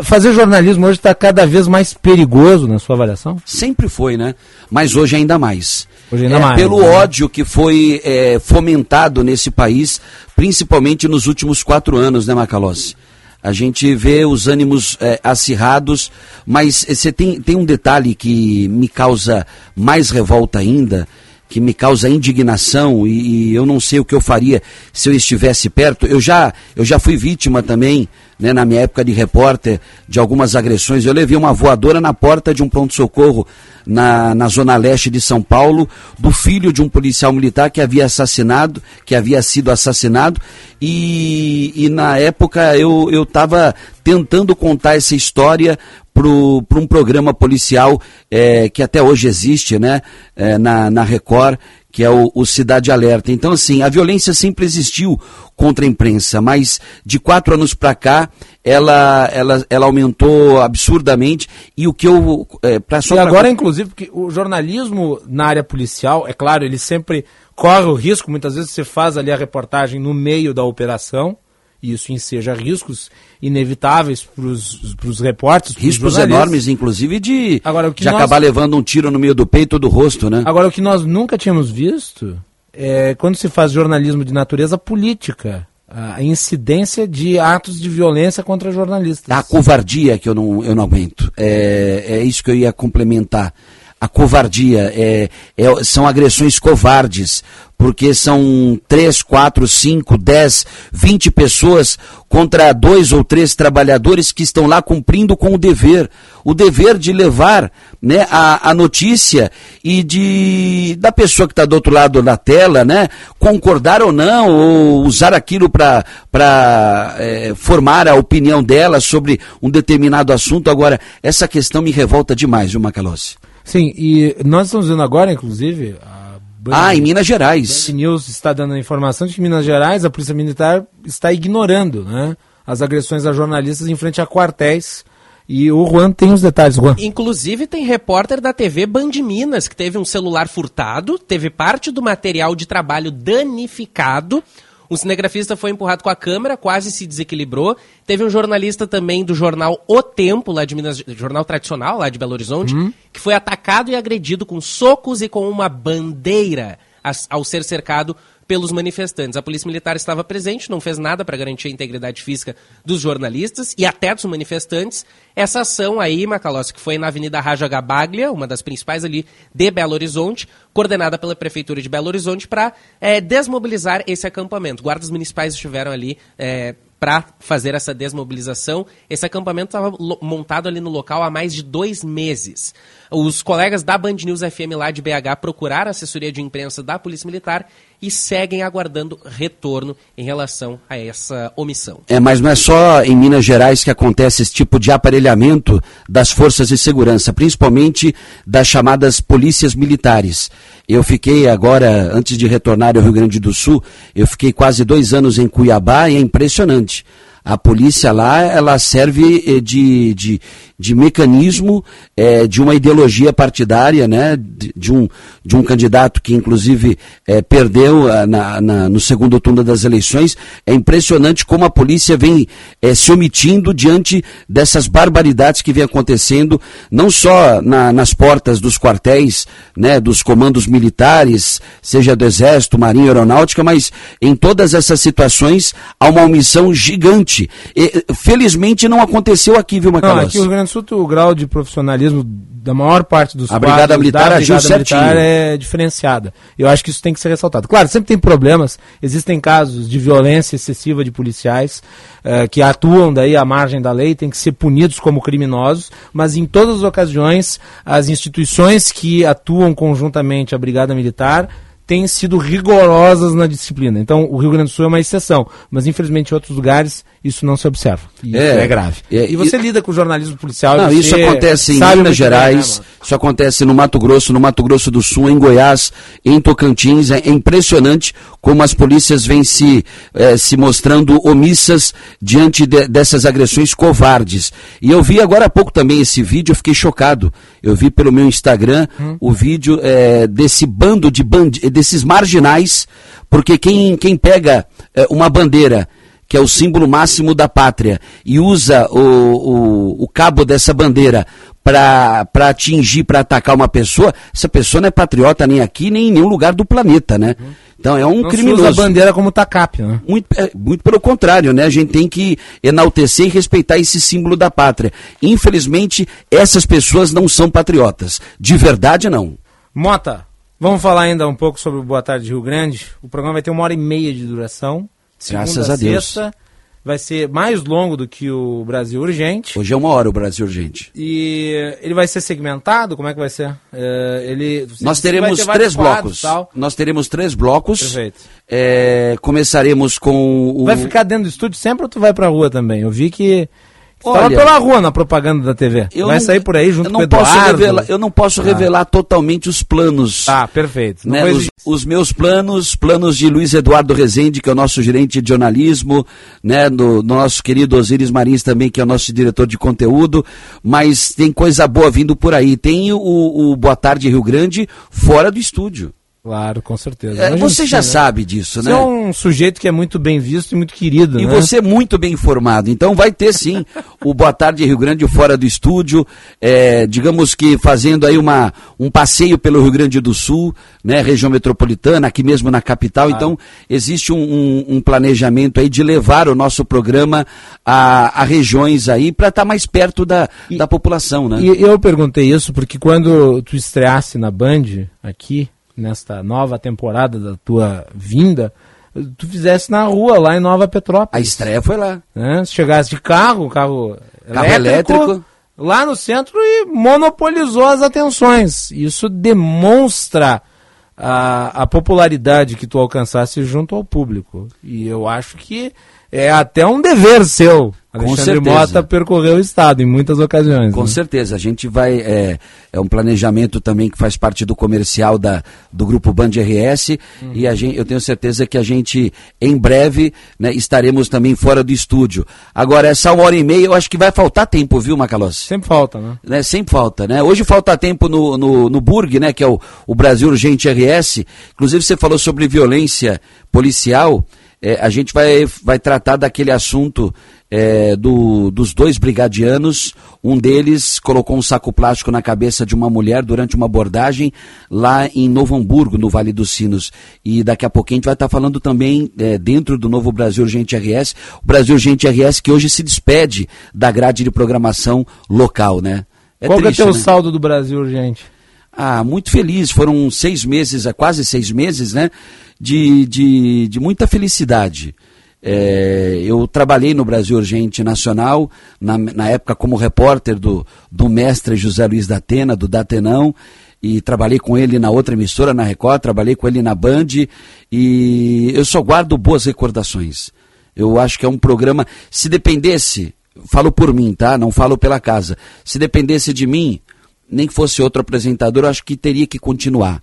Fazer jornalismo hoje está cada vez mais perigoso na sua avaliação? Sempre foi, né? Mas hoje ainda mais. Hoje ainda É, mais, Pelo né? ódio que foi é, fomentado nesse país, principalmente nos últimos quatro anos, né, Macalossi? A gente vê os ânimos é, acirrados, mas você tem, tem um detalhe que me causa mais revolta ainda, que me causa indignação e, e eu não sei o que eu faria se eu estivesse perto. Eu já, eu já fui vítima também, né, na minha época de repórter, de algumas agressões. Eu levei uma voadora na porta de um pronto-socorro na, na zona leste de São Paulo, do filho de um policial militar que havia assassinado, que havia sido assassinado, e, e na época eu estava tentando contar essa história para um programa policial eh, que até hoje existe, né, eh, na, na Record, que é o, o Cidade Alerta. Então, assim, a violência sempre existiu contra a imprensa, mas de quatro anos para cá ela, ela, ela aumentou absurdamente. E o que eu. É, pra, e pra- agora, inclusive, porque o jornalismo na área policial, é claro, ele sempre corre o risco, muitas vezes você faz ali a reportagem no meio da operação, e isso enseja riscos inevitáveis para os repórteres. pros Riscos enormes, inclusive, de, Agora, o que de nós- acabar levando um tiro no meio do peito ou do rosto, né? Agora, o que nós nunca tínhamos visto é quando se faz jornalismo de natureza política, a incidência de atos de violência contra jornalistas. A covardia que eu não, eu não aguento. É, é isso que eu ia complementar. A covardia é, é- são agressões covardes, porque são três, quatro, cinco, dez, vinte pessoas contra dois ou três trabalhadores que estão lá cumprindo com o dever, o dever de levar né, a, a notícia e de da pessoa que está do outro lado da tela, né, concordar ou não, ou usar aquilo para é, formar a opinião dela sobre um determinado assunto. Agora, essa questão me revolta demais, viu, Macalossi? Sim, e nós estamos vendo agora, inclusive, a Band- Ah, em Minas Gerais. Band News está dando a informação de que em Minas Gerais a Polícia Militar está ignorando né, as agressões a jornalistas em frente a quartéis. E o Juan tem os detalhes, Juan. Inclusive tem repórter da TV Band Minas que teve um celular furtado, teve parte do material de trabalho danificado. Um cinegrafista foi empurrado com a câmera, quase se desequilibrou. Teve um jornalista também do jornal O Tempo, lá de Minas, jornal tradicional lá de Belo Horizonte, que foi atacado e agredido com socos e com uma bandeira ao ser cercado pelos manifestantes. A Polícia Militar estava presente, não fez nada para garantir a integridade física dos jornalistas e até dos manifestantes. Essa ação aí, Macalossi, que foi na Avenida Raja Gabaglia, uma das principais ali de Belo Horizonte, coordenada pela Prefeitura de Belo Horizonte para é, desmobilizar esse acampamento. Guardas municipais estiveram ali é, para fazer essa desmobilização. Esse acampamento estava montado ali no local há mais de dois meses. Os colegas da Band News FM lá de BH procuraram a assessoria de imprensa da Polícia Militar e seguem aguardando retorno em relação a essa omissão. É, mas não é só em Minas Gerais que acontece esse tipo de aparelhamento das forças de segurança, principalmente das chamadas polícias militares. Eu fiquei agora, antes de retornar ao Rio Grande do Sul, eu fiquei quase dois anos em Cuiabá e é impressionante. A polícia lá, ela serve eh, de, de, de mecanismo é, de uma ideologia partidária, né, de, de, um, de um candidato que inclusive é, perdeu ah, na, na, no segundo turno das eleições. É impressionante como a polícia vem é, se omitindo diante dessas barbaridades que vem acontecendo, não só na, nas portas dos quartéis, né, dos comandos militares, seja do Exército, Marinha, Aeronáutica, mas em todas essas situações há uma omissão gigante. E, felizmente não aconteceu aqui, viu, Macalós? Sul, o grau de profissionalismo da maior parte dos A Brigada Militar da Brigada Militar é diferenciada. Eu acho que isso tem que ser ressaltado. Claro, sempre tem problemas, existem casos de violência excessiva de policiais eh, que atuam daí à margem da lei, têm que ser punidos como criminosos, mas em todas as ocasiões, as instituições que atuam conjuntamente à Brigada Militar têm sido rigorosas na disciplina. Então, o Rio Grande do Sul é uma exceção, mas infelizmente em outros lugares isso não se observa. E É, isso é grave. é, e você e- lida com o jornalismo policial. Não, isso acontece em Minas muito bem, Gerais, né, isso acontece no Mato Grosso, no Mato Grosso do Sul, em Goiás, em Tocantins. É impressionante como as polícias vêm se, eh, se mostrando omissas diante de- dessas agressões covardes. E eu vi agora há pouco também esse vídeo, eu fiquei chocado. Eu vi pelo meu Instagram o vídeo eh, desse bando de bandi desses marginais, porque quem, quem pega eh, uma bandeira que é o símbolo máximo da pátria, e usa o, o, o cabo dessa bandeira para atingir, para atacar uma pessoa, essa pessoa não é patriota nem aqui, nem em nenhum lugar do planeta, né? Então é um Não criminoso. usa a bandeira como tacape, né? Muito, é, muito pelo contrário, né? A gente tem que enaltecer e respeitar esse símbolo da pátria. Infelizmente, essas pessoas não são patriotas. De verdade, não. Mota, vamos falar ainda um pouco sobre o Boa Tarde Rio Grande. O programa vai ter uma hora e meia de duração. Graças a Deus. sexta, vai ser mais longo do que o Brasil Urgente. Hoje é uma hora o Brasil Urgente. E ele vai ser segmentado? Como é que vai ser? É, ele, Nós teremos ter três blocos. Nós teremos três blocos. Perfeito. É, começaremos com o. Vai ficar dentro do estúdio sempre ou tu vai pra rua também? Eu vi que tu tava Olha, pela rua na propaganda da TV. Vai não- sair por aí junto eu com não posso Eduardo. revelar, Eu não posso Ah. revelar totalmente os planos. Tá, perfeito. Né, os, os meus planos, planos de Luiz Eduardo Rezende, que é o nosso gerente de jornalismo, né, do, do nosso querido Osiris Marins também, que é o nosso diretor de conteúdo, mas tem coisa boa vindo por aí. Tem o, o Boa Tarde Rio Grande fora do estúdio. Claro, com certeza. É, você já né? sabe disso, Você né? é um sujeito que é muito bem visto e muito querido, E né? você é muito bem informado. Então vai ter sim o Boa Tarde Rio Grande fora do estúdio, é, digamos que fazendo aí uma, um passeio pelo Rio Grande do Sul, né, região metropolitana, aqui mesmo na capital. Então existe um, um- um planejamento aí de levar o nosso programa a, a regiões aí para estar mais perto da, da população, né? E eu perguntei isso porque quando tu estreasse na Band, aqui, nesta nova temporada da tua vinda, tu fizesse na rua, lá em Nova Petrópolis. A estreia foi lá. Né? Se chegasse de carro, carro, Carro elétrico, elétrico. lá no centro e monopolizou as atenções. Isso demonstra a, a popularidade que tu alcançasse junto ao público. E eu acho que é até um dever seu, Alexandre. Mota, percorrer o Estado em muitas ocasiões. Com né? certeza, a gente vai. É, é um planejamento também que faz parte do comercial da, do grupo Band RS e a gente, eu tenho certeza que a gente, em breve, né, estaremos também fora do estúdio. Agora, essa uma hora e meia, eu acho que vai faltar tempo, viu, Macalossi? Sempre falta, né? né, sempre falta, né? Hoje falta tempo no, no, no Burg, né, que é o, o Brasil Urgente RS. Inclusive você falou sobre violência policial. É, a gente vai, vai tratar daquele assunto é, do, dos dois brigadianos. Um deles colocou um saco plástico na cabeça de uma mulher durante uma abordagem lá em Novo Hamburgo, no Vale dos Sinos. E daqui a pouquinho a gente vai estar falando também é, dentro do novo Brasil Urgente RS, o Brasil Urgente RS que hoje se despede da grade de programação local, né? É Qual triste, que é o né? saldo do Brasil Urgente? Ah, muito feliz. Foram seis meses, quase seis meses, né? De, de, de muita felicidade. É, eu trabalhei no Brasil Urgente Nacional, na, na época como repórter do, do mestre José Luiz da Atena, do Datenão, e trabalhei com ele na outra emissora, na Record, trabalhei com ele na Band, e eu só guardo boas recordações. Eu acho que é um programa, se dependesse, falo por mim, tá? Não falo pela casa. Se dependesse de mim, nem que fosse outro apresentador, eu acho que teria que continuar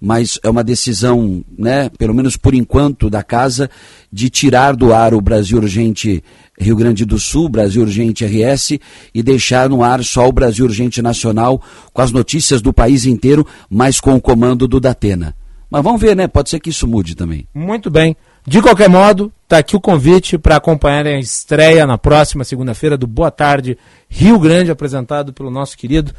mas é uma decisão, né, pelo menos por enquanto, da casa, de tirar do ar o Brasil Urgente Rio Grande do Sul, Brasil Urgente RS, e deixar no ar só o Brasil Urgente Nacional, com as notícias do país inteiro, mas com o comando do Datena. Mas vamos ver, né? Pode ser que isso mude também. Muito bem. De qualquer modo, está aqui o convite para acompanhar a estreia na próxima segunda-feira do Boa Tarde Rio Grande, apresentado pelo nosso querido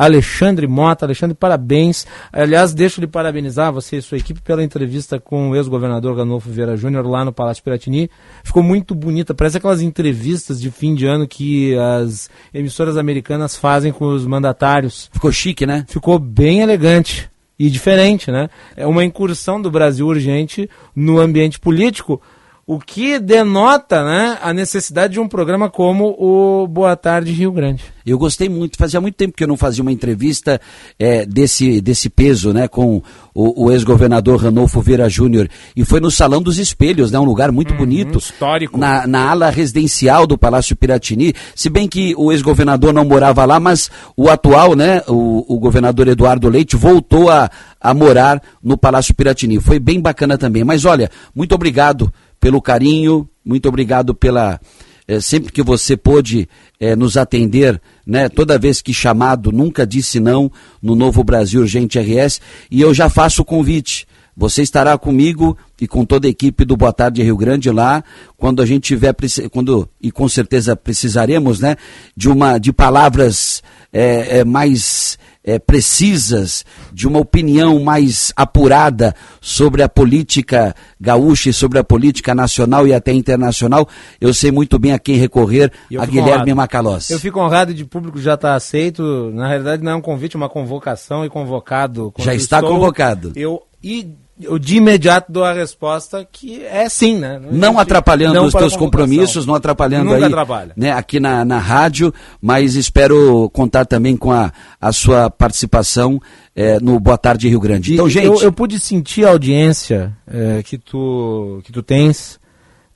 Alexandre Mota. Alexandre, parabéns. Aliás, deixo lhe parabenizar você e sua equipe pela entrevista com o ex-governador Ranolfo Vieira Júnior lá no Palácio Piratini. Ficou muito bonita, parece aquelas entrevistas de fim de ano que as emissoras americanas fazem com os mandatários. Ficou chique, né? Ficou bem elegante e diferente, né? É uma incursão do Brasil urgente no ambiente político o que denota né, a necessidade de um programa como o Boa Tarde Rio Grande. Eu gostei muito, fazia muito tempo que eu não fazia uma entrevista é, desse, desse peso né, com o, o ex-governador Ranolfo Vieira Júnior. E foi no Salão dos Espelhos, né, um lugar muito uhum, bonito. Histórico. Na, na ala residencial do Palácio Piratini. Se bem que o ex-governador não morava lá, mas o atual, né, o, o governador Eduardo Leite, voltou a, a morar no Palácio Piratini. Foi bem bacana também. Mas olha, muito obrigado pelo carinho, muito obrigado pela. É, sempre que você pôde é, nos atender, né, toda vez que chamado, nunca disse não no Novo Brasil Urgente RS, e eu já faço o convite. Você estará comigo e com toda a equipe do Boa Tarde Rio Grande lá, quando a gente tiver, quando, e com certeza precisaremos, né, de uma, de palavras é, é, mais é, precisas, de uma opinião mais apurada sobre a política gaúcha e sobre a política nacional e até internacional, eu sei muito bem a quem recorrer, a Guilherme Macalós. Eu fico honrado de público já estar tá aceito. Na realidade, não é um convite, é uma convocação e convocado. Já está estou, convocado. Eu e eu de imediato dou a resposta que é sim, né? Não, atrapalhando não os teus compromissos, não atrapalhando Nunca aí, atrapalha. né, aqui na, na rádio, mas espero contar também com a, a sua participação é, no Boa Tarde Rio Grande. Então, e gente... Eu, eu, pude sentir a audiência é, que, tu, que tu tens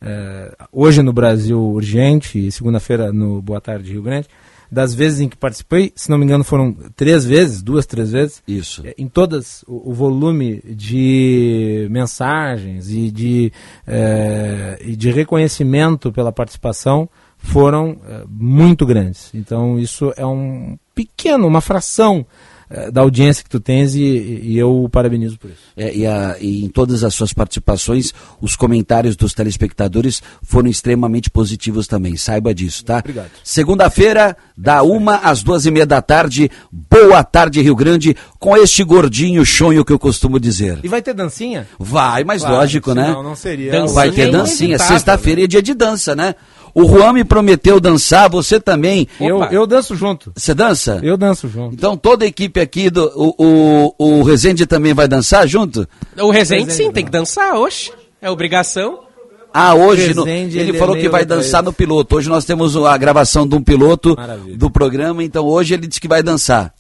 é, hoje no Brasil Urgente e segunda-feira no Boa Tarde Rio Grande das vezes em que participei, se não me engano foram três vezes, duas, três vezes. Isso. É, em todas, o, o volume de mensagens e de, é, e de reconhecimento pela participação foram é, muito grandes. Então isso é um pequeno, uma fração da audiência que tu tens e, e eu o parabenizo por isso. É, e, a, e, em todas as suas participações, os comentários dos telespectadores foram extremamente positivos também. Saiba disso, tá? Obrigado. Segunda-feira, da uma às duas e meia da tarde. Boa tarde, Rio Grande, com este gordinho chonho que eu costumo dizer. E vai ter dancinha? Vai, mas claro, lógico, né? Não, não seria. Dancinha vai ter dancinha. Sexta-feira né? é dia de dança, né? O Juan me prometeu dançar, você também. Eu, eu danço junto. Você dança? Eu danço junto. Então toda a equipe aqui do. O, o, o Rezende também vai dançar junto? O Rezende, sim, tem que dançar, oxe. É obrigação. Ah, hoje no, ele, ele, falou é que vai dançar no piloto. Hoje nós temos a gravação de um piloto Maravilha. do programa, então hoje ele disse que vai dançar.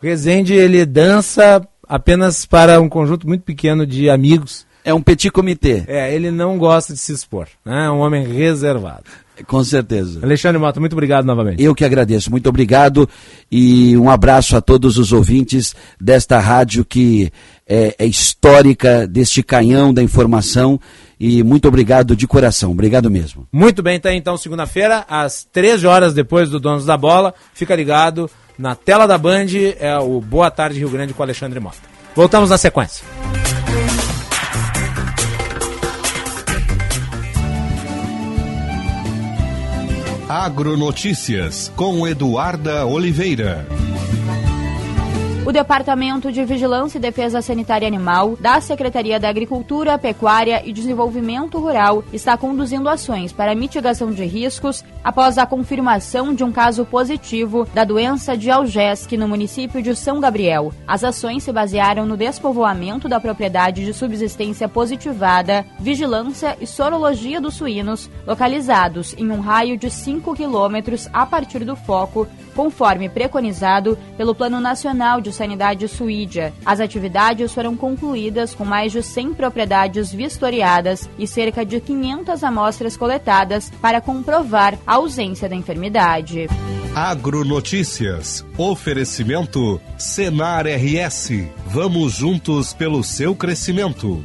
Rezende, ele dança apenas para um conjunto muito pequeno de amigos. É um petit comitê. É, ele não gosta de se expor, né? É um homem reservado. Com certeza. Alexandre Mota, muito obrigado novamente. Eu que agradeço, muito obrigado e um abraço a todos os ouvintes desta rádio que é, é histórica, deste canhão da informação e muito obrigado de coração, obrigado mesmo. Muito bem, tá então segunda-feira, às 13 horas depois do Donos da Bola, fica ligado na tela da Band, é o Boa Tarde Rio Grande com Alexandre Mota. Voltamos na sequência. Agronotícias com Eduarda Oliveira. O Departamento de Vigilância e Defesa Sanitária Animal da Secretaria da Agricultura, Pecuária e Desenvolvimento Rural está conduzindo ações para mitigação de riscos após a confirmação de um caso positivo da doença de Algesque no município de São Gabriel. As ações se basearam no despovoamento da propriedade de subsistência positivada, vigilância e sorologia dos suínos localizados em um raio de 5 quilômetros a partir do foco conforme preconizado pelo Plano Nacional de Sanidade Suídia. As atividades foram concluídas com mais de 100 propriedades vistoriadas e cerca de 500 amostras coletadas para comprovar a ausência da enfermidade. Agronotícias. Oferecimento Senar RS. Vamos juntos pelo seu crescimento.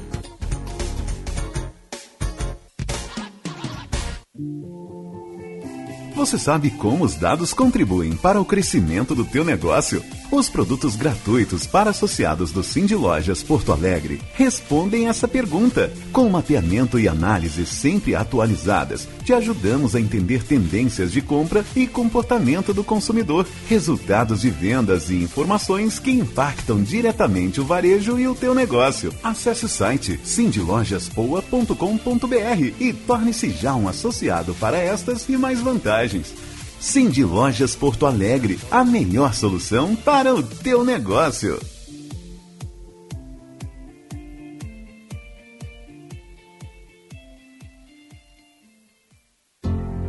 Você sabe como os dados contribuem para o crescimento do teu negócio? Os produtos gratuitos para associados do Cindy Lojas Porto Alegre respondem essa pergunta. Com mapeamento e análise sempre atualizadas, te ajudamos a entender tendências de compra e comportamento do consumidor, resultados de vendas e informações que impactam diretamente o varejo e o teu negócio. Acesse o site cindylojaspoa.com.br e torne-se já um associado para estas e mais vantagens. Cindy Lojas Porto Alegre, a melhor solução para o teu negócio.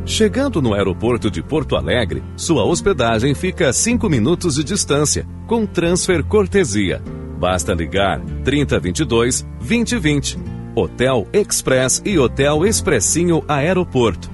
Chegando no aeroporto de Porto Alegre, sua hospedagem fica a 5 minutos de distância, com transfer cortesia. Basta ligar 3022 2020. Hotel Express e Hotel Expressinho Aeroporto.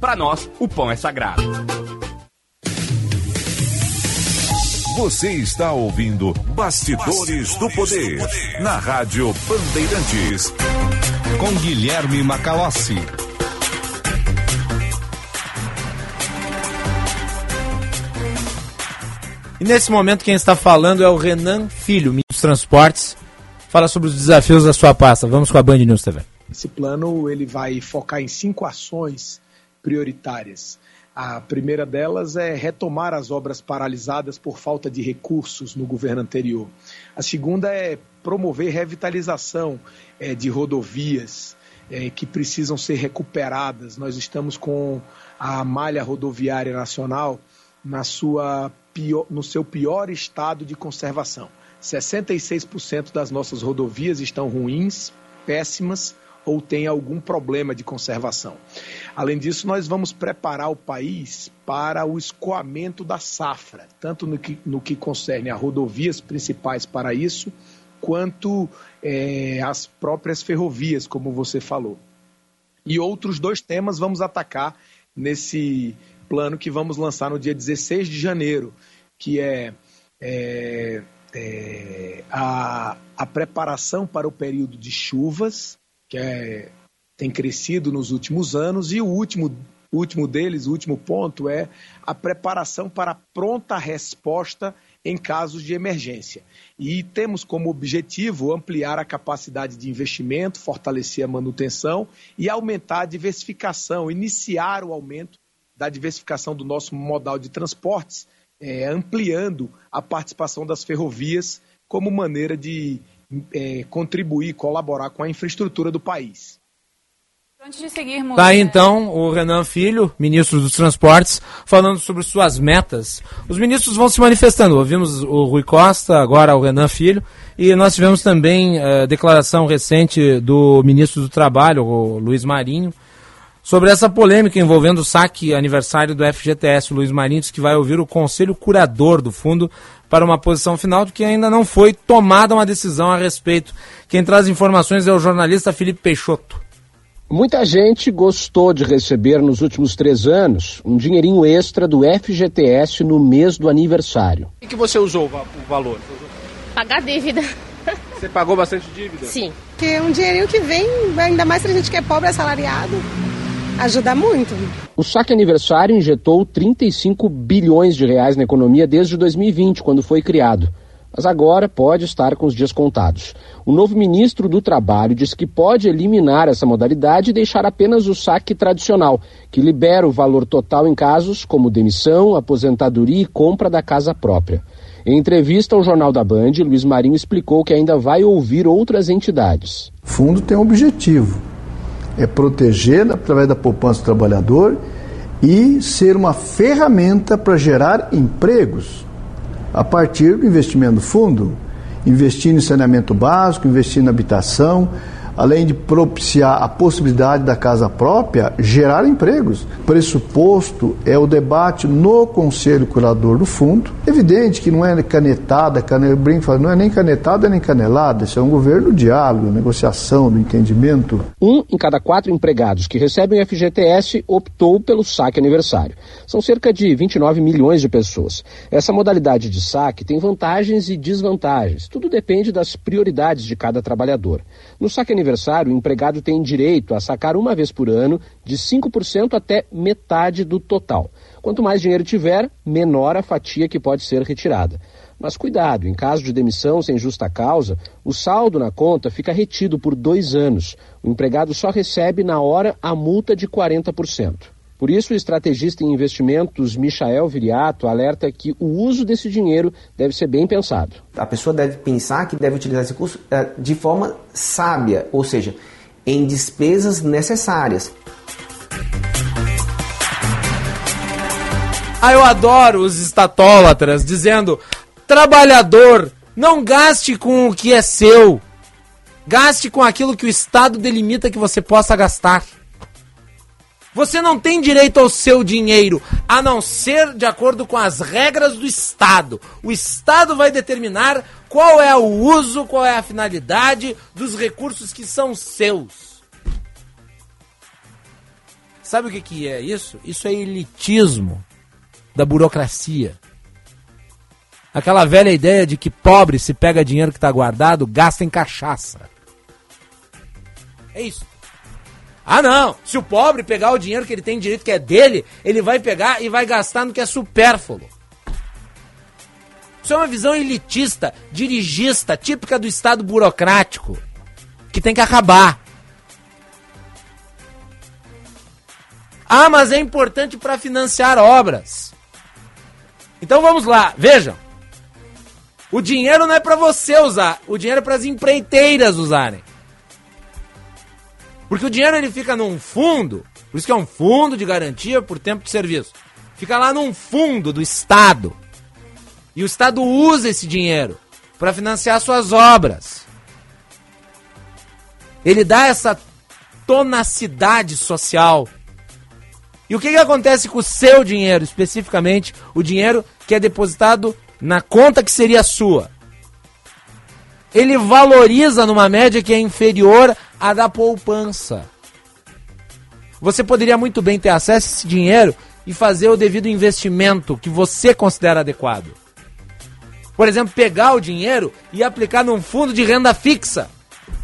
para nós, o pão é sagrado. Você está ouvindo Bastidores, do, Poder, na Rádio Bandeirantes. Com Guilherme Macalossi. E nesse momento quem está falando é o Renan Filho, ministro dos Transportes. Fala sobre os desafios da sua pasta. Vamos com a Band News TV. Esse plano ele vai focar em cinco ações prioritárias. A primeira delas é retomar as obras paralisadas por falta de recursos no governo anterior. A segunda é promover revitalização é, de rodovias é, que precisam ser recuperadas. Nós estamos com a malha rodoviária nacional na sua pior, no seu pior estado de conservação. 66% das nossas rodovias estão ruins, péssimas ou têm algum problema de conservação. Além disso, nós vamos preparar o país para o escoamento da safra, tanto no que, no que concerne a rodovias principais para isso, quanto é, as próprias ferrovias, como você falou. E outros dois temas vamos atacar nesse plano que vamos lançar no dia 16 de janeiro, que é, é, é a, a preparação para o período de chuvas, que é tem crescido nos últimos anos, e o último, último deles, o último ponto, é a preparação para pronta resposta em casos de emergência. E temos como objetivo ampliar a capacidade de investimento, fortalecer a manutenção e aumentar a diversificação, iniciar o aumento da diversificação do nosso modal de transportes, é, ampliando a participação das ferrovias como maneira de é, contribuir, colaborar com a infraestrutura do país. Antes de seguirmos. Tá aí então o Renan Filho, ministro dos Transportes, falando sobre suas metas. Os ministros vão se manifestando. Ouvimos o Rui Costa, agora o Renan Filho, e nós tivemos também a declaração recente do ministro do Trabalho, o Luiz Marinho, sobre essa polêmica envolvendo o saque aniversário do FGTS. O Luiz Marinho disse que vai ouvir o conselho curador do fundo para uma posição final, de que ainda não foi tomada uma decisão a respeito. Quem traz informações é o jornalista Felipe Peixoto. Muita gente gostou de receber nos últimos três anos um dinheirinho extra do FGTS no mês do aniversário. O que você usou o valor? Pagar dívida. Você pagou bastante dívida? Sim. Porque é um dinheirinho que vem, ainda mais pra gente que é pobre, assalariado, ajuda muito. O saque aniversário injetou 35 bilhões de reais na economia desde 2020, quando foi criado mas agora pode estar com os dias contados. O novo ministro do Trabalho disse que pode eliminar essa modalidade e deixar apenas o saque tradicional, que libera o valor total em casos como demissão, aposentadoria e compra da casa própria. Em entrevista ao Jornal da Band, Luiz Marinho explicou que ainda vai ouvir outras entidades. O fundo tem um objetivo: é proteger através da poupança do trabalhador e ser uma ferramenta para gerar empregos a partir do investimento do fundo, investindo em saneamento básico, investindo em habitação, além de propiciar a possibilidade da casa própria, gerar empregos. Pressuposto é o debate no Conselho Curador do Fundo. Evidente que não é canetada, cane... não é nem canetada nem canelada, isso é um governo diálogo, negociação, do entendimento. Um em cada quatro empregados que recebem o FGTS optou pelo saque aniversário. São cerca de 29 milhões de pessoas. Essa modalidade de saque tem vantagens e desvantagens. Tudo depende das prioridades de cada trabalhador. No saque aniversário, o empregado tem direito a sacar uma vez por ano de 5% até metade do total. Quanto mais dinheiro tiver, menor a fatia que pode ser retirada. Mas cuidado, em caso de demissão sem justa causa, o saldo na conta fica retido por dois anos. O empregado só recebe na hora a multa de 40%. Por isso, o estrategista em investimentos Michael Viriato alerta que o uso desse dinheiro deve ser bem pensado. A pessoa deve pensar que deve utilizar esse recurso eh, de forma sábia, ou seja, em despesas necessárias. Ah, eu adoro os estatólatras dizendo: trabalhador, não gaste com o que é seu. Gaste com aquilo que o Estado delimita que você possa gastar. Você não tem direito ao seu dinheiro, a não ser de acordo com as regras do Estado. O Estado vai determinar qual é o uso, qual é a finalidade dos recursos que são seus. Sabe o que, que é isso? Isso é elitismo da burocracia. Aquela velha ideia de que pobre se pega dinheiro que está guardado, gasta em cachaça. É isso. Ah, não! Se o pobre pegar o dinheiro que ele tem direito, que é dele, ele vai pegar e vai gastar no que é supérfluo. Isso é uma visão elitista, dirigista, típica do Estado burocrático, que tem que acabar. Ah, mas é importante para financiar obras. Então vamos lá, vejam. O dinheiro não é para você usar, o dinheiro é para as empreiteiras usarem. Porque o dinheiro ele fica num fundo, por isso que é um fundo de garantia por tempo de serviço. Fica lá num fundo do Estado. E o Estado usa esse dinheiro para financiar suas obras. Ele dá essa tonacidade social. E o que, que acontece com o seu dinheiro, especificamente o dinheiro que é depositado na conta que seria sua? Ele valoriza numa média que é inferior à da poupança. Você poderia muito bem ter acesso a esse dinheiro e fazer o devido investimento que você considera adequado. Por exemplo, pegar o dinheiro e aplicar num fundo de renda fixa,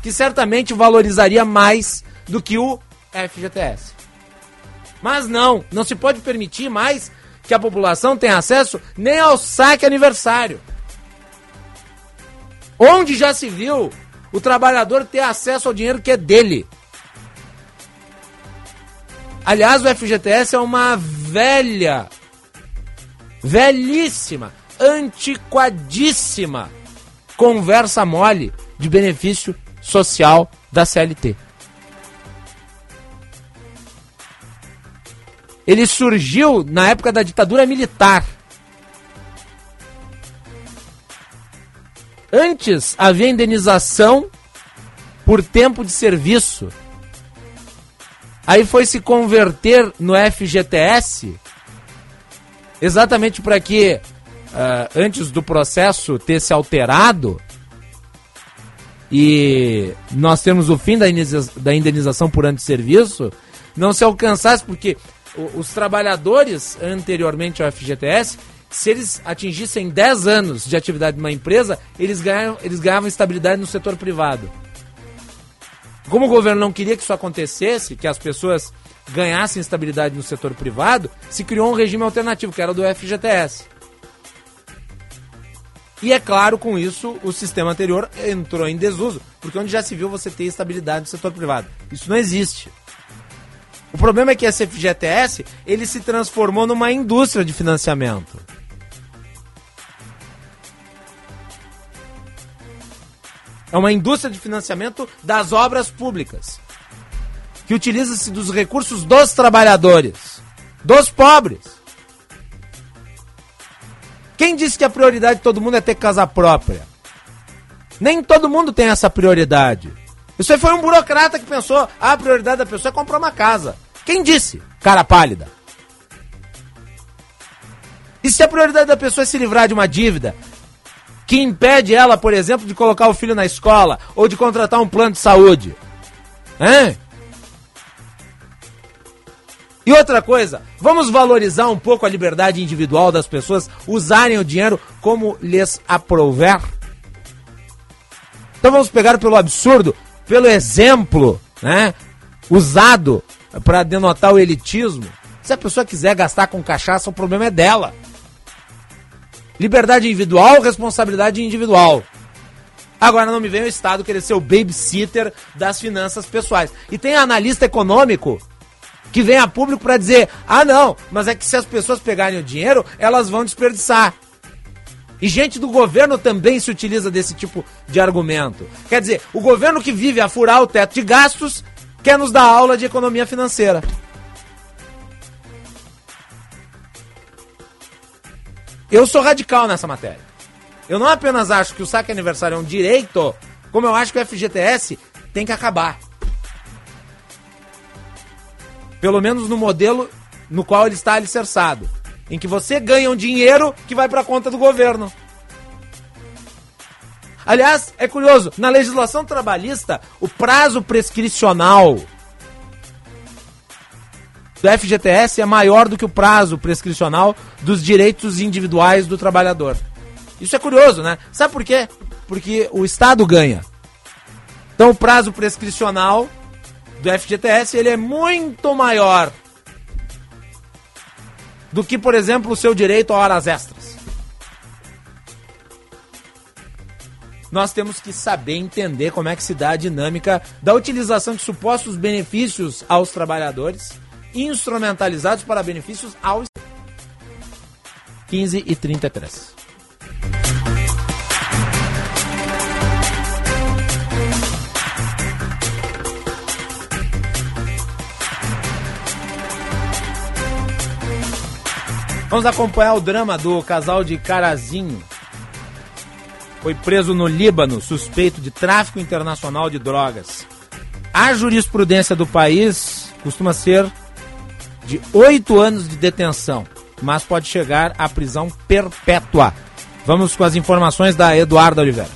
que certamente valorizaria mais do que o FGTS. Mas não, não se pode permitir mais que a população tenha acesso nem ao saque aniversário. Onde já se viu o trabalhador ter acesso ao dinheiro que é dele? Aliás, o FGTS é uma velha velhíssima, antiquadíssima conversa mole de benefício social da CLT. Ele surgiu na época da ditadura militar. Antes havia indenização por tempo de serviço. Aí foi se converter no FGTS, exatamente para que, uh, antes do processo ter se alterado, e nós temos o fim da, da indenização por antisserviço, não se alcançasse, porque os trabalhadores anteriormente ao FGTS, se eles atingissem 10 anos de atividade numa empresa, eles ganhavam, eles ganhavam estabilidade no setor privado. Como o governo não queria que isso acontecesse, que as pessoas ganhassem estabilidade no setor privado, se criou um regime alternativo, que era do FGTS. E é claro, com isso, o sistema anterior entrou em desuso, porque onde já se viu você ter estabilidade no setor privado. Isso não existe. O problema é que esse FGTS, ele se transformou numa indústria de financiamento. É uma indústria de financiamento das obras públicas. Que utiliza-se dos recursos dos trabalhadores, dos pobres. Quem disse que a prioridade de todo mundo é ter casa própria? Nem todo mundo tem essa prioridade. Isso aí foi um burocrata que pensou: ah, a prioridade da pessoa é comprar uma casa. Quem disse? Cara pálida. E se a prioridade da pessoa é se livrar de uma dívida que impede ela, por exemplo, de colocar o filho na escola ou de contratar um plano de saúde? Hein? E outra coisa, vamos valorizar um pouco a liberdade individual das pessoas usarem o dinheiro como lhes aprouver? Então vamos pegar pelo absurdo, pelo exemplo, né, usado para denotar o elitismo. Se a pessoa quiser gastar com cachaça, o problema é dela. Liberdade individual, responsabilidade individual. Agora não me vem o Estado querer ser o babysitter das finanças pessoais. E tem analista econômico que vem a público para dizer: ah, não, mas é que se as pessoas pegarem o dinheiro, elas vão desperdiçar. E gente do governo também se utiliza desse tipo de argumento. Quer dizer, o governo que vive a furar o teto de gastos quer nos dar aula de economia financeira. Eu sou radical nessa matéria. Eu não apenas acho que o saque aniversário é um direito, como eu acho que o FGTS tem que acabar. Pelo menos no modelo no qual ele está alicerçado. Em que você ganha um dinheiro que vai para conta do governo. Aliás, é curioso, na legislação trabalhista, o prazo prescricional do FGTS é maior do que o prazo prescricional dos direitos individuais do trabalhador. Isso é curioso, né? Sabe por quê? Porque o Estado ganha. Então o prazo prescricional do FGTS ele é muito maior do que, por exemplo, o seu direito a horas extras. Nós temos que saber entender como é que se dá a dinâmica da utilização de supostos benefícios aos trabalhadores, instrumentalizados para benefícios aos 15 e 33. Vamos acompanhar o drama do casal de Carazinho. Foi preso no Líbano, suspeito de tráfico internacional de drogas. A jurisprudência do país costuma ser de oito anos de detenção, mas pode chegar à prisão perpétua. Vamos com as informações da Eduarda Oliveira.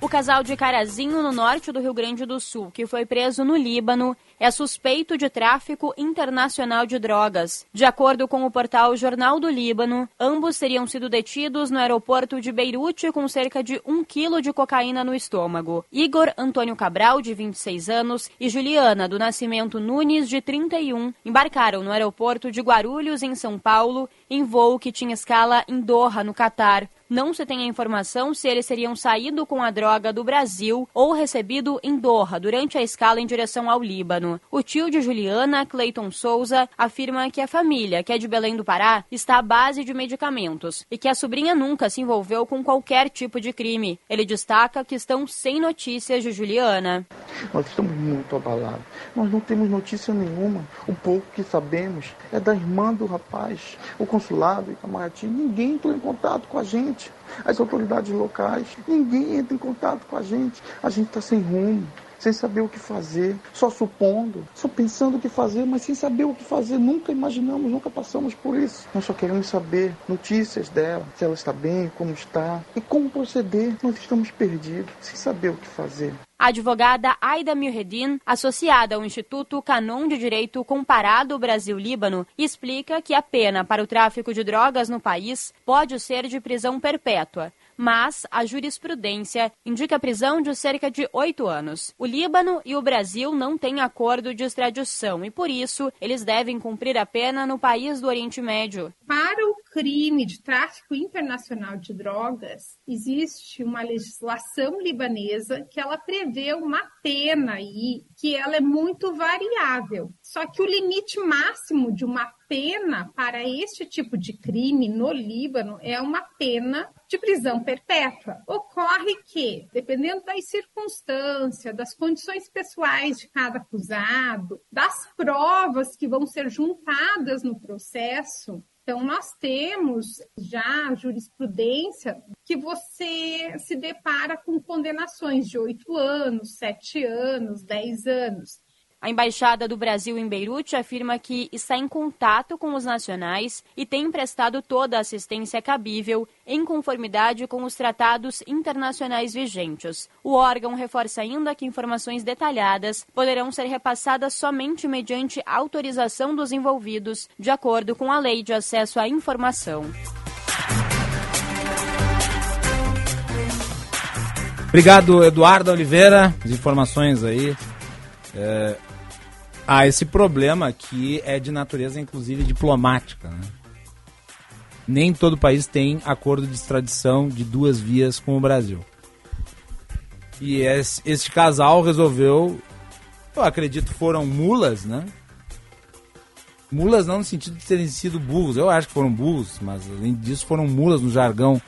O casal de Carazinho, no norte do Rio Grande do Sul, que foi preso no Líbano, é suspeito de tráfico internacional de drogas. De acordo com o portal Jornal do Líbano, ambos teriam sido detidos no aeroporto de Beirute com cerca de um quilo de cocaína no estômago. Igor Antônio Cabral, de 26 anos, e Juliana, do Nascimento Nunes, de 31, embarcaram no aeroporto de Guarulhos, em São Paulo, em voo que tinha escala em Doha, no Catar. Não se tem a informação se eles seriam saído com a droga do Brasil ou recebido em Doha durante a escala em direção ao Líbano. O tio de Juliana, Clayton Souza, afirma que a família, que é de Belém do Pará, está à base de medicamentos e que a sobrinha nunca se envolveu com qualquer tipo de crime. Ele destaca que estão sem notícias de Juliana. Nós estamos muito abalados. Nós não temos notícia nenhuma. O pouco que sabemos é da irmã do rapaz. O consulado, Itamaraty, ninguém entrou em contato com a gente. As autoridades locais, ninguém entra em contato com a gente. A gente está sem rumo sem saber o que fazer, só supondo, só pensando o que fazer, mas sem saber o que fazer. Nunca imaginamos, nunca passamos por isso. Nós só queremos saber notícias dela, se ela está bem, como está e como proceder. Nós estamos perdidos, sem saber o que fazer. A advogada Aida Milredin, associada ao Instituto Canon de Direito Comparado Brasil-Líbano, explica que a pena para o tráfico de drogas no país pode ser de prisão perpétua mas a jurisprudência indica prisão de cerca de oito anos. O Líbano e o Brasil não têm acordo de extradição e, por isso, eles devem cumprir a pena no país do Oriente Médio. Para o crime de tráfico internacional de drogas, existe uma legislação libanesa que ela prevê uma pena aí que ela é muito variável. Só que o limite máximo de uma pena para este tipo de crime no Líbano é uma pena de prisão perpétua. Ocorre que, dependendo das circunstâncias, das condições pessoais de cada acusado, das provas que vão ser juntadas no processo, então, nós temos já jurisprudência que você se depara com condenações de oito anos, sete anos, dez anos. A Embaixada do Brasil em Beirute afirma que está em contato com os nacionais e tem prestado toda a assistência cabível em conformidade com os tratados internacionais vigentes. O órgão reforça ainda que informações detalhadas poderão ser repassadas somente mediante autorização dos envolvidos, de acordo com a Lei de Acesso à Informação. Obrigado, Eduardo Oliveira. As informações aí. É, há esse problema que é de natureza, inclusive, diplomática. Né? Nem todo país tem acordo de extradição de duas vias com o Brasil. E esse, esse casal resolveu, eu acredito foram mulas, né? Mulas não no sentido de terem sido burros, eu acho que foram burros, mas além disso foram mulas no jargão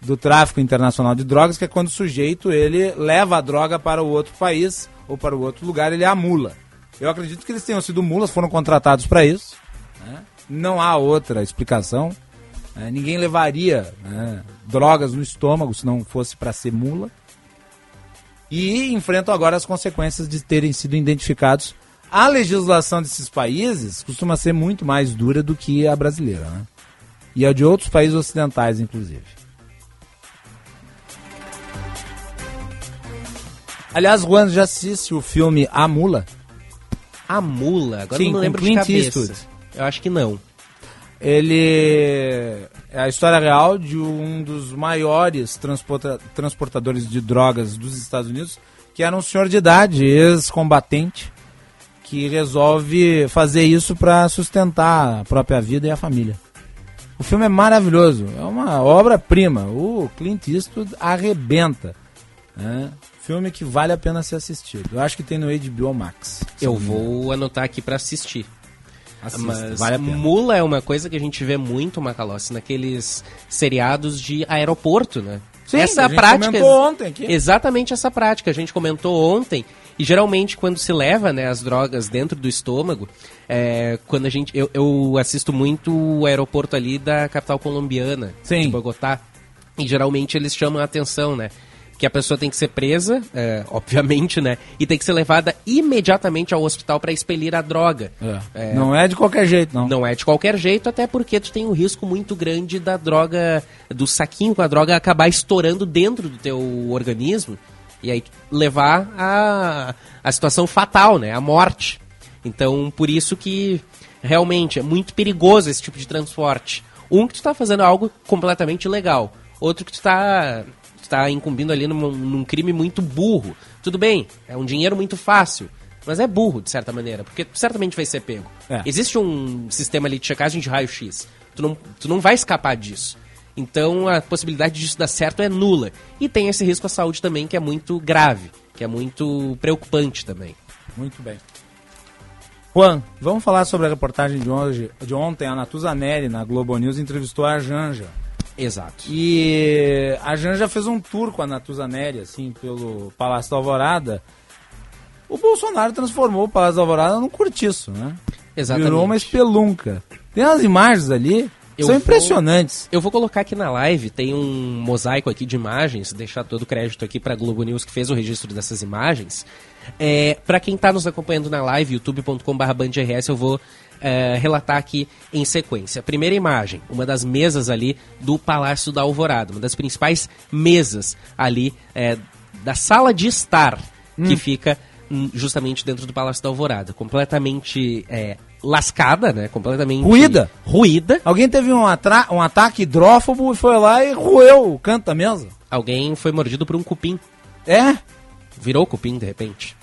do tráfico internacional de drogas, que é quando o sujeito ele leva a droga para o outro país ou para o outro lugar, ele é a mula. Eu acredito que eles tenham sido mulas, foram contratados para isso. Né? Não há outra explicação. Né? Ninguém levaria né, drogas no estômago se não fosse para ser mula. E enfrentam agora as consequências de terem sido identificados. A legislação desses países costuma ser muito mais dura do que a brasileira. Né? E a de outros países ocidentais, inclusive. Aliás, Juan já assiste o filme A Mula? A Mula? Agora Sim, eu não lembro Clint de cabeça. Eastwood. Eu acho que não. Ele é a história real de um dos maiores transporta- transportadores de drogas dos Estados Unidos, que era um senhor de idade, ex-combatente, que resolve fazer isso para sustentar a própria vida e a família. O filme é maravilhoso, é uma obra-prima. O Clint Eastwood arrebenta. Né? Filme que vale a pena ser assistido. Eu acho que tem no HBO Max. Eu não vou anotar aqui pra assistir. Assista, Mas vale a pena. mula é uma coisa que a gente vê muito, Macalossi, naqueles seriados de aeroporto, né? Sim, essa a gente prática. comentou ontem aqui. Exatamente essa prática. A gente comentou ontem. E geralmente quando se leva né, as drogas dentro do estômago, é, quando a gente. Eu, eu assisto muito o aeroporto ali da capital colombiana, Sim. de Bogotá. E geralmente eles chamam a atenção, né? Que a pessoa tem que ser presa, é, obviamente, né? E tem que ser levada imediatamente ao hospital para expelir a droga. É. Não é de qualquer jeito, não. Não é de qualquer jeito, até porque tu tem um risco muito grande da droga, do saquinho com a droga acabar estourando dentro do teu organismo e aí levar a, a situação fatal, né? A morte. Então, por isso que realmente é muito perigoso esse tipo de transporte. Um que tu tá fazendo algo completamente ilegal, outro que tu tá, tu tá incumbindo ali num, num crime muito burro. Tudo bem, é um dinheiro muito fácil, mas é burro, de certa maneira, porque certamente vai ser pego. É. Existe um sistema ali de checagem de raio-x. Tu não, tu não vai escapar disso. Então a possibilidade disso dar certo é nula. E tem esse risco à saúde também que é muito grave, que é muito preocupante também. Muito bem. Juan, vamos falar sobre a reportagem de, hoje, de ontem. A Natuza Neri, na Globo News, entrevistou a Janja. Exato. E a Janja fez um tour com a Natuza Neri, assim, pelo Palácio da Alvorada. O Bolsonaro transformou o Palácio da Alvorada num cortiço, né? Exatamente. Virou uma espelunca. Tem umas imagens ali, Eu são vou- impressionantes. Eu vou colocar aqui na live, tem um mosaico aqui de imagens, deixar todo o crédito aqui para Globo News que fez o registro dessas imagens. É, para quem está nos acompanhando na live, youtube.com.br eu vou é, relatar aqui em sequência. Primeira imagem, uma das mesas ali do Palácio da Alvorada, uma das principais mesas ali é, da sala de estar que fica hum, justamente dentro do Palácio da Alvorada, completamente é, lascada, né? Completamente Ruída. Ruída. Alguém teve um, um ataque hidrófobo e foi lá e roeu o canto da mesa. Alguém foi mordido por um cupim. É? Virou cupim, de repente.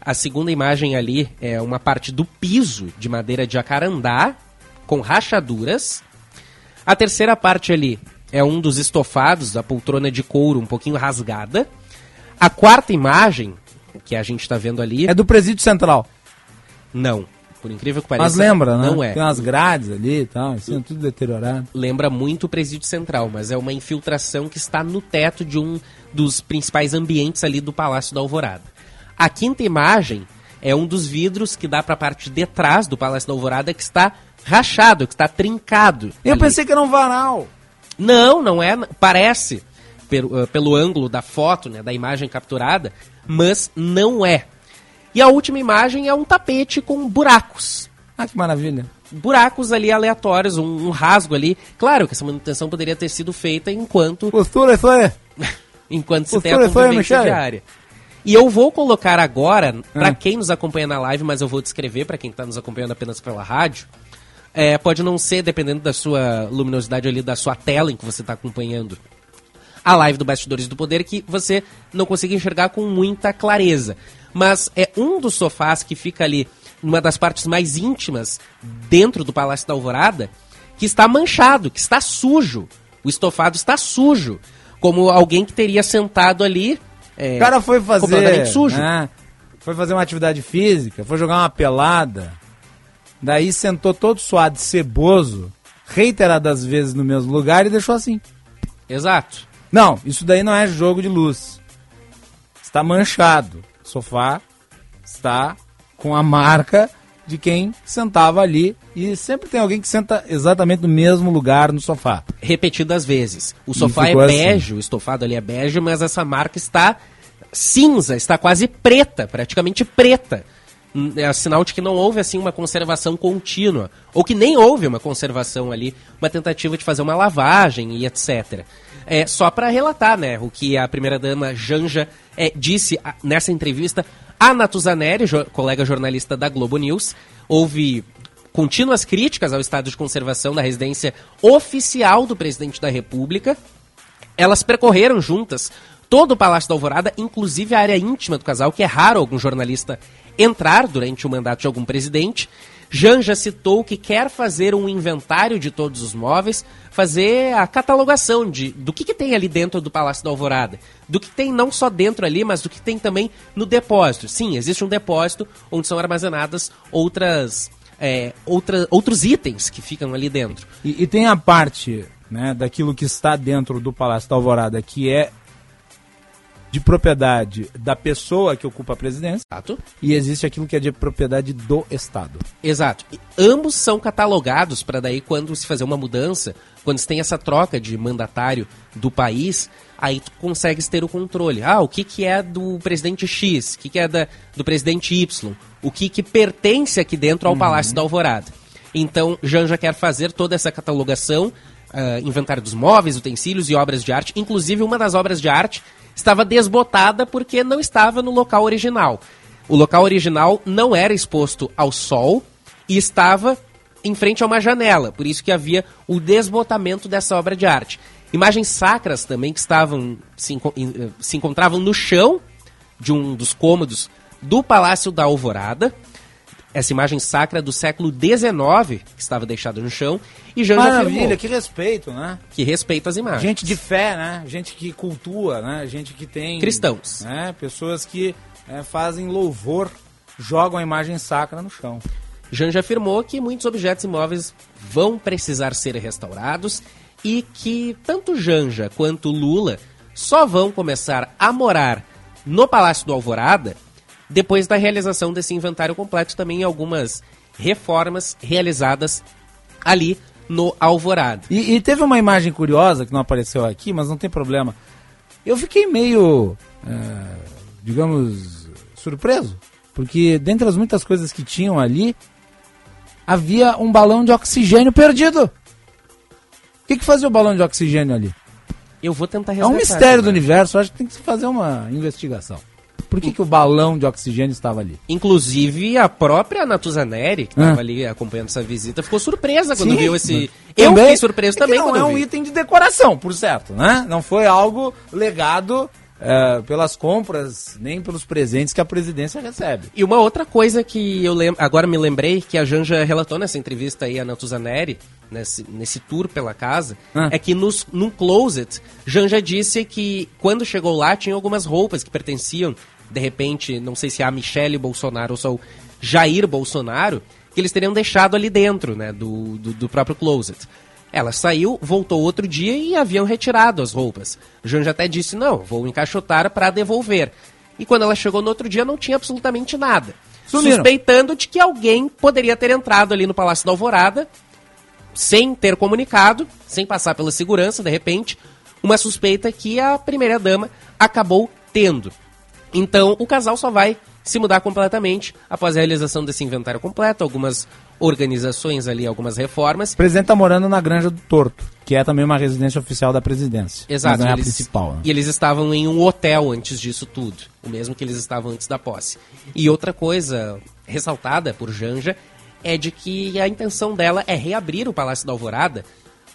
A segunda imagem ali é uma parte do piso de madeira de jacarandá, com rachaduras. A terceira parte ali é um dos estofados da poltrona de couro um pouquinho rasgada. A quarta imagem, que a gente está vendo ali... É do presídio central. Não. Por incrível que pareça, Mas lembra, né? Não é. Tem umas grades ali e tal, assim, tudo deteriorado. lembra muito o presídio central, mas é uma infiltração que está no teto de um dos principais ambientes ali do Palácio da Alvorada. A quinta imagem é um dos vidros que dá para a parte de trás do Palácio da Alvorada que está rachado, que está trincado. Eu ali. pensei que era um varal. Não, não é. Parece pelo, eh, pelo ângulo da foto, né, da imagem capturada, mas não é. E a última imagem é um tapete com buracos. Ah, que maravilha. Buracos ali aleatórios, um, um rasgo ali. Claro que essa manutenção poderia ter sido feita enquanto Postura, isso aí. enquanto se tem a convivência Michele. diária. E eu vou colocar agora, pra Ah. quem nos acompanha na live, mas eu vou descrever pra quem tá nos acompanhando apenas pela rádio. É, pode não ser, dependendo da sua luminosidade ali, da sua tela em que você tá acompanhando a live do Bastidores do Poder, que você não consiga enxergar com muita clareza. Mas é um dos sofás que fica ali, numa das partes mais íntimas, dentro do Palácio da Alvorada, que está manchado, que está sujo. O estofado está sujo. Como alguém que teria sentado ali. é, O cara foi fazer. Sujo. né, Foi fazer uma atividade física, foi jogar uma pelada. Daí sentou todo suado, ceboso, reiteradas vezes no mesmo lugar e deixou assim. Exato. Não, isso daí não é jogo de luz. Está manchado. O sofá está com a marca de quem sentava ali. E sempre tem alguém que senta exatamente no mesmo lugar no sofá. repetidas vezes. O sofá é assim. bege, o estofado ali é bege, mas essa marca está cinza, está quase preta, praticamente preta. Hum, É sinal de que não houve assim uma conservação contínua, ou que nem houve uma conservação ali, uma tentativa de fazer uma lavagem e etc. É só para relatar, né, o que a primeira dama Janja é, disse nessa entrevista a Natuzaneri, jo colega jornalista da Globo News, houve contínuas críticas ao estado de conservação da residência oficial do presidente da República. Elas percorreram juntas todo o Palácio da Alvorada, inclusive a área íntima do casal, que é raro algum jornalista entrar durante o mandato de algum presidente. Janja citou que quer fazer um inventário de todos os móveis, fazer a catalogação de, do que, que tem ali dentro do Palácio da Alvorada. Do que tem não só dentro ali, mas do que tem também no depósito. Sim, existe um depósito onde são armazenadas outras, é, outra, outros itens que ficam ali dentro. E, e tem a parte né, daquilo que está dentro do Palácio da Alvorada, que é de propriedade da pessoa que ocupa a presidência. Exato. E existe aquilo que é de propriedade do Estado. Exato. E ambos são catalogados para daí quando se fazer uma mudança, quando se tem essa troca de mandatário do país, aí tu consegues ter o controle. Ah, o que, que é do presidente X, o que, que é da, do presidente Y, o que, que pertence aqui dentro ao Palácio da Alvorada. Então, Janja quer fazer toda essa catalogação, ah, inventário dos móveis, utensílios e obras de arte. Inclusive, uma das obras de arte estava desbotada porque não estava no local original. O local original não era exposto ao sol e estava em frente a uma janela, por isso que havia o desbotamento dessa obra de arte. Imagens sacras também que estavam se, eh, se encontravam no chão de um dos cômodos do Palácio da Alvorada. Essa imagem sacra do século XIX que estava deixada no chão e Janja Maravilha, afirmou que respeito, né? que respeita as imagens. Gente de fé, né? Gente que cultua, né? Gente que tem... Cristãos. Né? Pessoas que é, fazem louvor, jogam a imagem sacra no chão. Janja afirmou que muitos objetos imóveis vão precisar ser restaurados e que tanto Janja quanto Lula só vão começar a morar no Palácio do Alvorada depois da realização desse inventário completo, também algumas reformas realizadas ali no Alvorada. E, e teve uma imagem curiosa que não apareceu aqui, mas não tem problema. Eu fiquei meio, é, digamos, surpreso, porque dentre as muitas coisas que tinham ali, havia um balão de oxigênio perdido. O que, que fazia o balão de oxigênio ali? Eu vou tentar É um mistério do universo, acho que tem que se fazer uma investigação. Por que, que o balão de oxigênio estava ali? Inclusive, a própria Natuzaneri, que Ah. estava ali acompanhando essa visita, ficou surpresa quando Sim, viu esse. Eu também- fiquei surpreso é que também não quando é um vi. item de decoração, por certo, né? Não foi algo legado é, pelas compras, nem pelos presentes que a presidência recebe. E uma outra coisa que eu agora me lembrei, que a Janja relatou nessa entrevista aí a Natuzaneri, nesse, nesse tour pela casa, Ah. é que nos, num closet, Janja disse que quando chegou lá tinha algumas roupas que pertenciam, de repente, não sei se a Michele Bolsonaro ou só o Jair Bolsonaro, que eles teriam deixado ali dentro, né, do, do, do próprio closet. Ela saiu, voltou outro dia e haviam retirado as roupas. Janja até disse, não, vou encaixotar para devolver. E quando ela chegou no outro dia, não tinha absolutamente nada. Sumiram. Suspeitando de que alguém poderia ter entrado ali no Palácio da Alvorada, sem ter comunicado, sem passar pela segurança, de repente, uma suspeita que a primeira-dama acabou tendo. Então, o casal só vai se mudar completamente após a realização desse inventário completo, algumas organizações ali, algumas reformas. O presidente está morando na Granja do Torto, que é também uma residência oficial da presidência. Exato. Mas não é a eles- principal. né? E eles estavam em um hotel antes disso tudo. O mesmo que eles estavam antes da posse. E outra coisa ressaltada por Janja é de que a intenção dela é reabrir o Palácio da Alvorada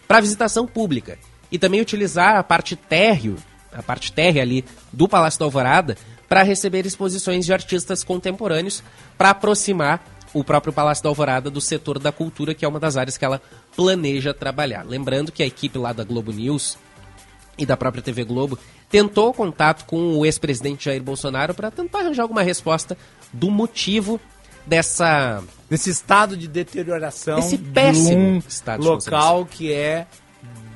para visitação pública. E também utilizar a parte térreo, a parte térrea ali do Palácio da Alvorada para receber exposições de artistas contemporâneos para aproximar o próprio Palácio da Alvorada do setor da cultura, que é uma das áreas que ela planeja trabalhar. Lembrando que a equipe lá da Globo News e da própria TV Globo tentou contato com o ex-presidente Jair Bolsonaro para tentar arranjar alguma resposta do motivo dessa Desse estado de deterioração Esse péssimo de um estado de local que é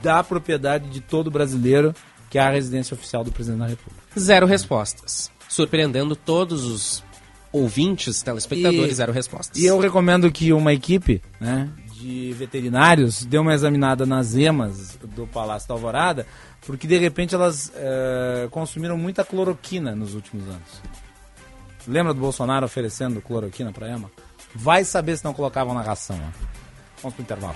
da propriedade de todo brasileiro, que é a residência oficial do presidente da República. zero respostas, surpreendendo todos os ouvintes, telespectadores, E- zero respostas. E eu recomendo que uma equipe né, de veterinários dê uma examinada nas emas do Palácio da Alvorada, porque de repente elas eh, consumiram muita cloroquina nos últimos anos. Lembra do Bolsonaro oferecendo cloroquina para ema? Vai saber se não colocavam na ração. Ó. Vamos pro intervalo.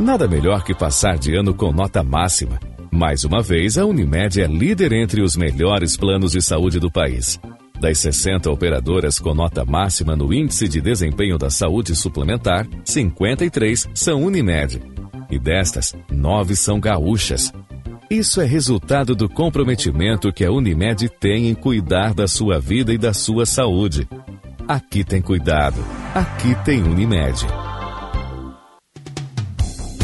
Nada melhor que passar de ano com nota máxima. Mais uma vez, a Unimed é líder entre os melhores planos de saúde do país. Das 60 operadoras com nota máxima no Índice de Desempenho da Saúde Suplementar, 53 são Unimed. E destas, 9 são gaúchas. Isso é resultado do comprometimento que a Unimed tem em cuidar da sua vida e da sua saúde. Aqui tem cuidado. Aqui tem Unimed.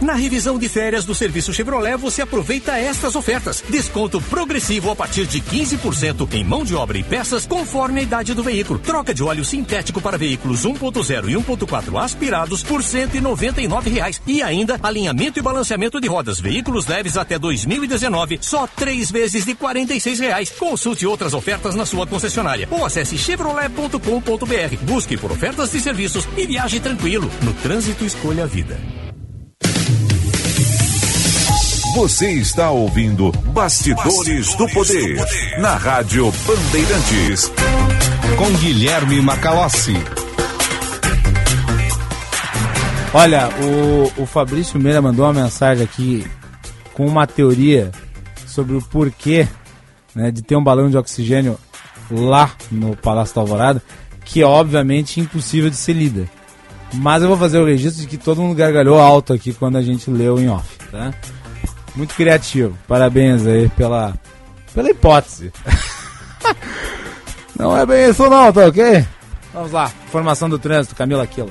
Na revisão de férias do serviço Chevrolet, você aproveita estas ofertas. Desconto progressivo a partir de 15% em mão de obra e peças, conforme a idade do veículo. Troca de óleo sintético para veículos 1.0 e 1.4 aspirados por 199 reais. E ainda alinhamento e balanceamento de rodas. Veículos leves até 2019, só três vezes de 46 reais. Consulte outras ofertas na sua concessionária ou acesse chevrolet.com.br. Busque por ofertas de serviços e viaje tranquilo. No trânsito, escolha a vida. Você está ouvindo Bastidores, Bastidores do, poder, do Poder na Rádio Bandeirantes. Com Guilherme Macalossi. Olha, o, o Fabrício Meira mandou uma mensagem aqui com uma teoria sobre o porquê né, de ter um balão de oxigênio lá no Palácio da Alvorada, que é obviamente impossível de ser lida. Mas eu vou fazer o registro de que todo mundo gargalhou alto aqui quando a gente leu em off, tá? Muito criativo. Parabéns aí pela, pela hipótese. não é bem isso não, tá ok? Vamos lá. Informação do trânsito, Camila Aquila.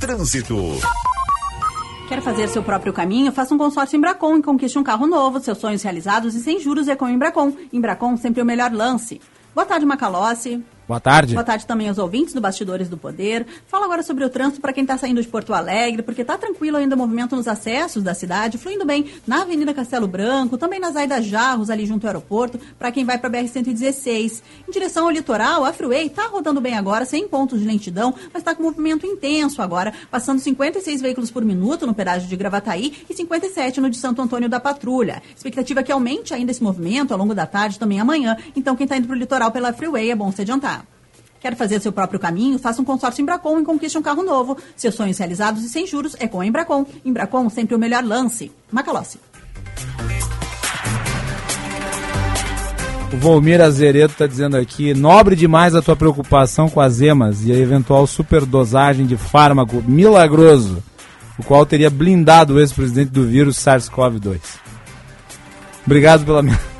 Trânsito. Quer fazer seu próprio caminho? Faça um consórcio Embracon e conquiste um carro novo, seus sonhos realizados e sem juros é com Embracon. Embracon sempre o melhor lance. Boa tarde, Macalossi. Boa tarde. Boa tarde também aos ouvintes do Bastidores do Poder. Fala agora sobre o trânsito para quem está saindo de Porto Alegre, porque está tranquilo ainda o movimento nos acessos da cidade, fluindo bem na Avenida Castelo Branco, também nas Aida Jarros, ali junto ao aeroporto, para quem vai para a BR-116. Em direção ao litoral, a Freeway está rodando bem agora, sem pontos de lentidão, mas está com movimento intenso agora, passando 56 veículos por minuto no pedágio de Gravataí e 57 no de Santo Antônio da Patrulha. Expectativa é que aumente ainda esse movimento ao longo da tarde, também amanhã. Então, quem está indo para o litoral pela Freeway, é bom se adiantar. Quer fazer seu próprio caminho? Faça um consórcio Embracon e conquiste um carro novo. Seus sonhos realizados e sem juros é com a Embracon. Embracon, sempre o melhor lance. Macalossi. O Volmir Azeredo está dizendo aqui: nobre demais a tua preocupação com as emas e a eventual superdosagem de fármaco milagroso, o qual teria blindado o ex-presidente do vírus SARS-CoV-2. Obrigado pela minha.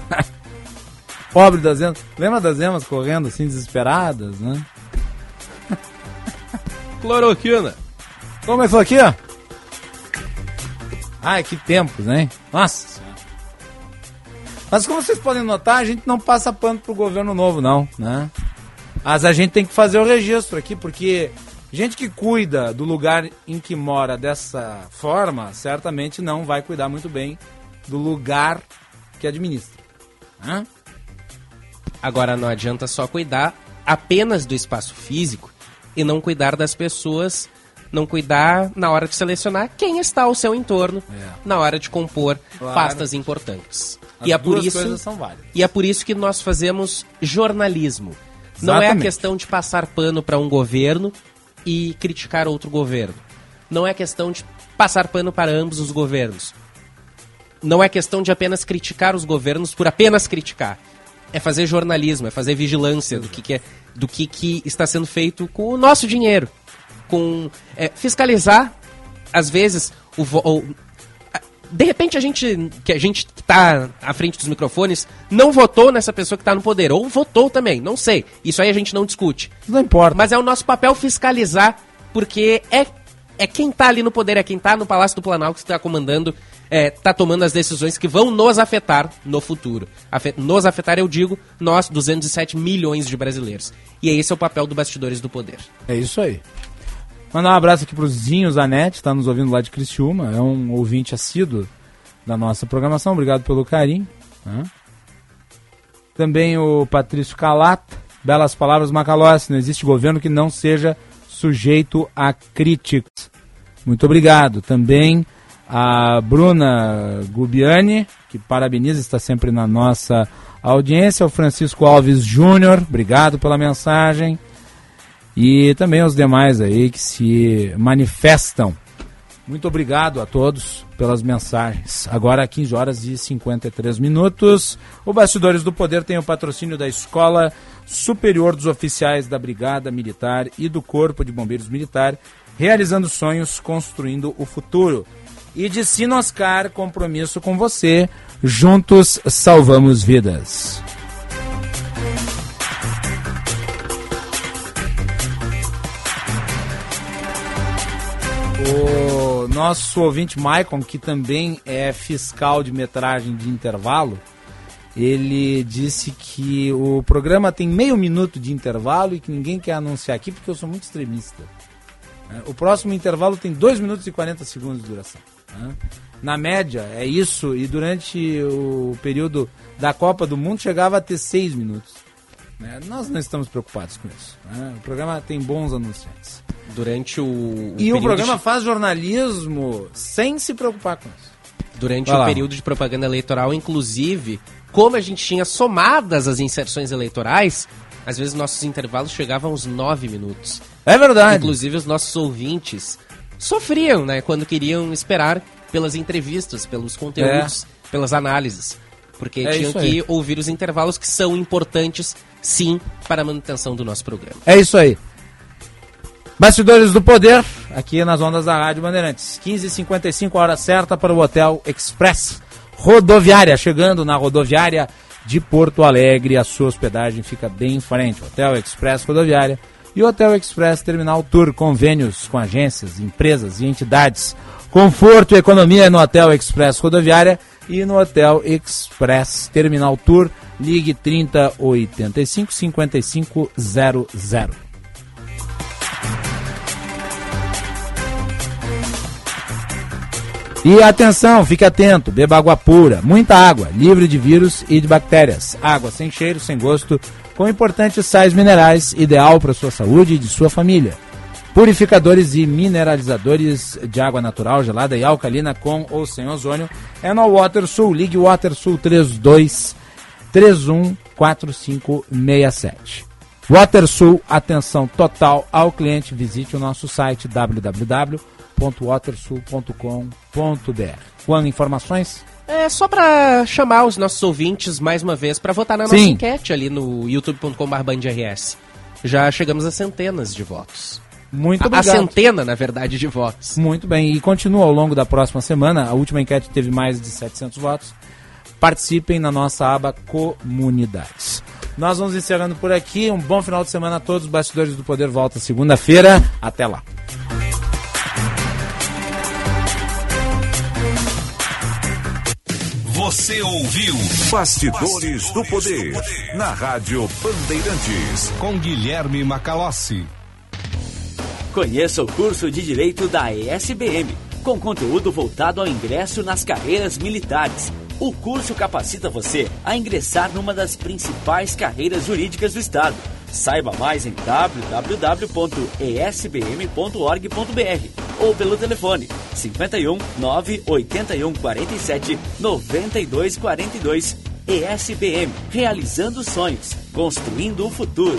Pobre das emas. Lembra das emas correndo assim, desesperadas, né? Cloroquina. Começou aqui, ó. Ai, que tempos, hein? Nossa senhora. Mas como vocês podem notar, a gente não passa pano pro governo novo, não, né? Mas a gente tem que fazer o registro aqui, porque gente que cuida do lugar em que mora dessa forma, certamente não vai cuidar muito bem do lugar que administra. Né? Agora não adianta só cuidar apenas do espaço físico e não cuidar das pessoas, não cuidar na hora de selecionar quem está ao seu entorno, É. na hora de compor Claro. pastas importantes. As e é por isso coisas são válidas. e é por isso que nós fazemos jornalismo. Não é a Exatamente. questão de passar pano para um governo e criticar outro governo. Não é questão de passar pano para ambos os governos. Não é questão de apenas criticar os governos por apenas criticar. É fazer jornalismo, é fazer vigilância do que, que é, do que, que está sendo feito com o nosso dinheiro. Com é, fiscalizar, às vezes, o, o- de repente a gente que a gente que tá à frente dos microfones não votou nessa pessoa que está no poder ou votou também, não sei. Isso aí a gente não discute. Não importa. Mas é o nosso papel fiscalizar porque é é quem tá ali no poder, é quem tá no Palácio do Planalto que está comandando, é, tá tomando as decisões que vão nos afetar no futuro. Nos afetar, eu digo, nós, 207 milhões de brasileiros. E esse é o papel do Bastidores do Poder. É isso aí. Mandar um abraço aqui pro Zinho Zanetti, tá nos ouvindo lá de Criciúma, é um ouvinte assíduo da nossa programação, obrigado pelo carinho. né? Também o Patrício Calata, belas palavras Macalossi, não existe governo que não seja sujeito a críticas. Muito obrigado. Também a Bruna Gubiani, que parabeniza, está sempre na nossa audiência, o Francisco Alves Júnior, obrigado pela mensagem. E também aos demais aí que se manifestam. Muito obrigado a todos pelas mensagens. Agora 15 horas e 53 minutos. O Bastidores do Poder tem o patrocínio da Escola Superior dos Oficiais da Brigada Militar e do Corpo de Bombeiros Militar, realizando sonhos, construindo o futuro. E de Sinoscar, compromisso com você, juntos salvamos vidas. O nosso ouvinte Maicon, que também é fiscal de metragem de intervalo, ele disse que o programa tem meio minuto de intervalo e que ninguém quer anunciar aqui porque eu sou muito extremista. O próximo intervalo tem 2 minutos e 40 segundos de duração. Né? Na média, é isso, e durante o período da Copa do Mundo chegava a ter 6 minutos. né? Nós não estamos preocupados com isso. né? O programa tem bons anunciantes. Durante o. E o programa de- faz jornalismo sem se preocupar com isso. Durante Vai o lá. período de propaganda eleitoral, inclusive, como a gente tinha somadas as inserções eleitorais, às vezes nossos intervalos chegavam aos nove minutos. É verdade. Inclusive os nossos ouvintes sofriam, né, quando queriam esperar pelas entrevistas, pelos conteúdos, pelas análises. Porque É tinham que ouvir os intervalos que são importantes, sim, para a manutenção do nosso programa. É isso aí. Bastidores do Poder, aqui nas ondas da Rádio Bandeirantes. 15h55, hora certa para o Hotel Express Rodoviária. Chegando na rodoviária de Porto Alegre, a sua hospedagem fica bem em frente. Hotel Express Rodoviária e Hotel Express Terminal Tour. Convênios com agências, empresas e entidades. Conforto e economia no Hotel Express Rodoviária e no Hotel Express Terminal Tour. Ligue 3085 5500. E atenção, fique atento, beba água pura, muita água, livre de vírus e de bactérias. Água sem cheiro, sem gosto, com importantes sais minerais, ideal para sua saúde e de sua família. Purificadores e mineralizadores de água natural, gelada e alcalina com ou sem ozônio é no WaterSul. Ligue WaterSul 32 314567. WaterSul, atenção total ao cliente. Visite o nosso site www.watersul.com.br. Quando informações? É só para chamar os nossos ouvintes mais uma vez para votar na nossa Sim. enquete ali no youtube.com.br. Já chegamos a centenas de votos. Muito A- a, obrigado. centena, na verdade, de votos. Muito bem, e continua ao longo da próxima semana. A última enquete teve mais de 700 votos. Participem na nossa aba Comunidades. Nós vamos encerrando por aqui. Um bom final de semana a todos. Bastidores do Poder volta segunda-feira. Até lá. Você ouviu Bastidores do Poder na Rádio Bandeirantes com Guilherme Macalossi. Conheça o curso de Direito da ESBM, com conteúdo voltado ao ingresso nas carreiras militares. O curso capacita você a ingressar numa das principais carreiras jurídicas do Estado. Saiba mais em www.esbm.org.br ou pelo telefone 51 981 47 92 42. ESBM, realizando sonhos, construindo o futuro.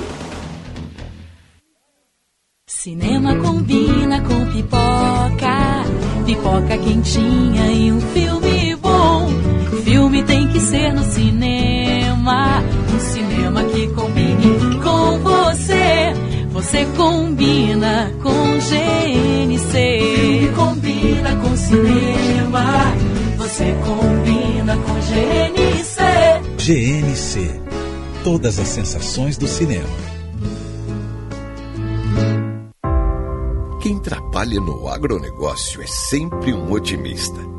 Cinema combina com pipoca, pipoca quentinha e um filme bom. Filme tem que ser no cinema, um cinema que combine com você. Você combina com GNC. Filme combina com cinema, você combina com GNC. GNC. Todas as sensações do cinema. Quem trabalha no agronegócio é sempre um otimista.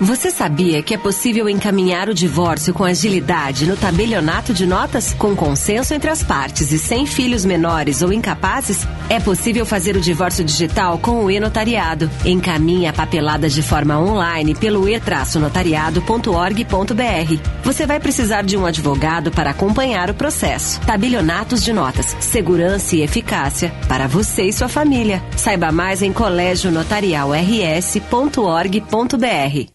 Você sabia que é possível encaminhar o divórcio com agilidade no tabelionato de notas, com consenso entre as partes e sem filhos menores ou incapazes? É possível fazer o divórcio digital com o e-notariado. Encaminhe a papelada de forma online pelo e-notariado.org.br. Você vai precisar de um advogado para acompanhar o processo. Tabelionatos de notas, segurança e eficácia para você e sua família. Saiba mais em colégionotarialrs.org.br.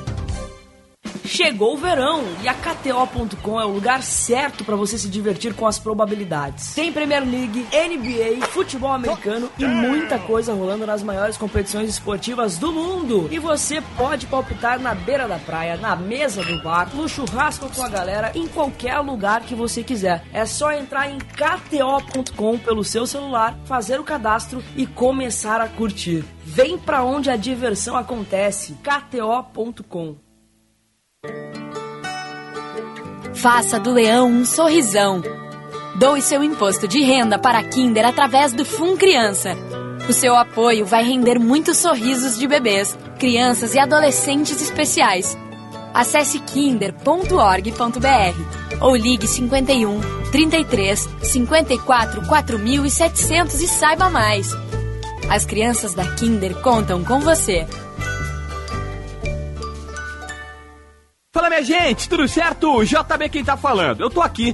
Chegou o verão e a KTO.com é o lugar certo para você se divertir com as probabilidades. Tem Premier League, NBA, futebol americano e muita coisa rolando nas maiores competições esportivas do mundo. E você pode palpitar na beira da praia, na mesa do bar, no churrasco com a galera, em qualquer lugar que você quiser. É só entrar em KTO.com pelo seu celular, fazer o cadastro e começar a curtir. Vem pra onde a diversão acontece. KTO.com Faça do leão um sorrisão. Doe seu imposto de renda para a Kinder através do Fun Criança. O seu apoio vai render muitos sorrisos de bebês, crianças e adolescentes especiais. Acesse kinder.org.br ou ligue 51 33 54 4700 e saiba mais. As crianças da Kinder contam com você. Fala minha gente, tudo certo? JB quem tá falando. Eu tô aqui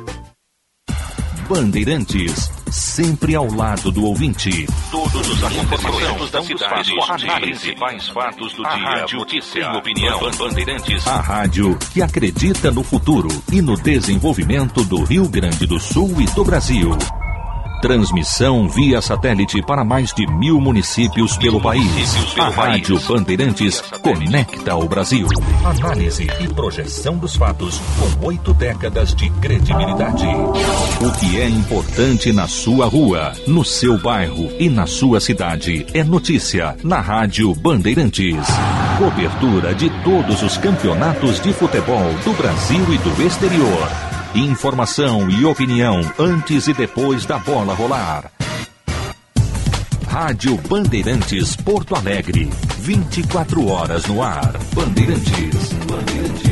Bandeirantes, sempre ao lado do ouvinte. Todos os acontecimentos da cidade, os principais fatos do a dia, rádio notícia, tem opinião. Bandeirantes. A rádio que acredita no futuro e no desenvolvimento do Rio Grande do Sul e do Brasil. Transmissão via satélite para mais de mil municípios pelo país. A Rádio Bandeirantes conecta o Brasil. Análise e projeção dos fatos com oito décadas de credibilidade. O que é importante na sua rua, no seu bairro e na sua cidade é notícia na Rádio Bandeirantes. Cobertura de todos os campeonatos de futebol do Brasil e do exterior. Informação e opinião antes e depois da bola rolar. Rádio Bandeirantes Porto Alegre. 24 horas no ar. Bandeirantes. Bandeirantes.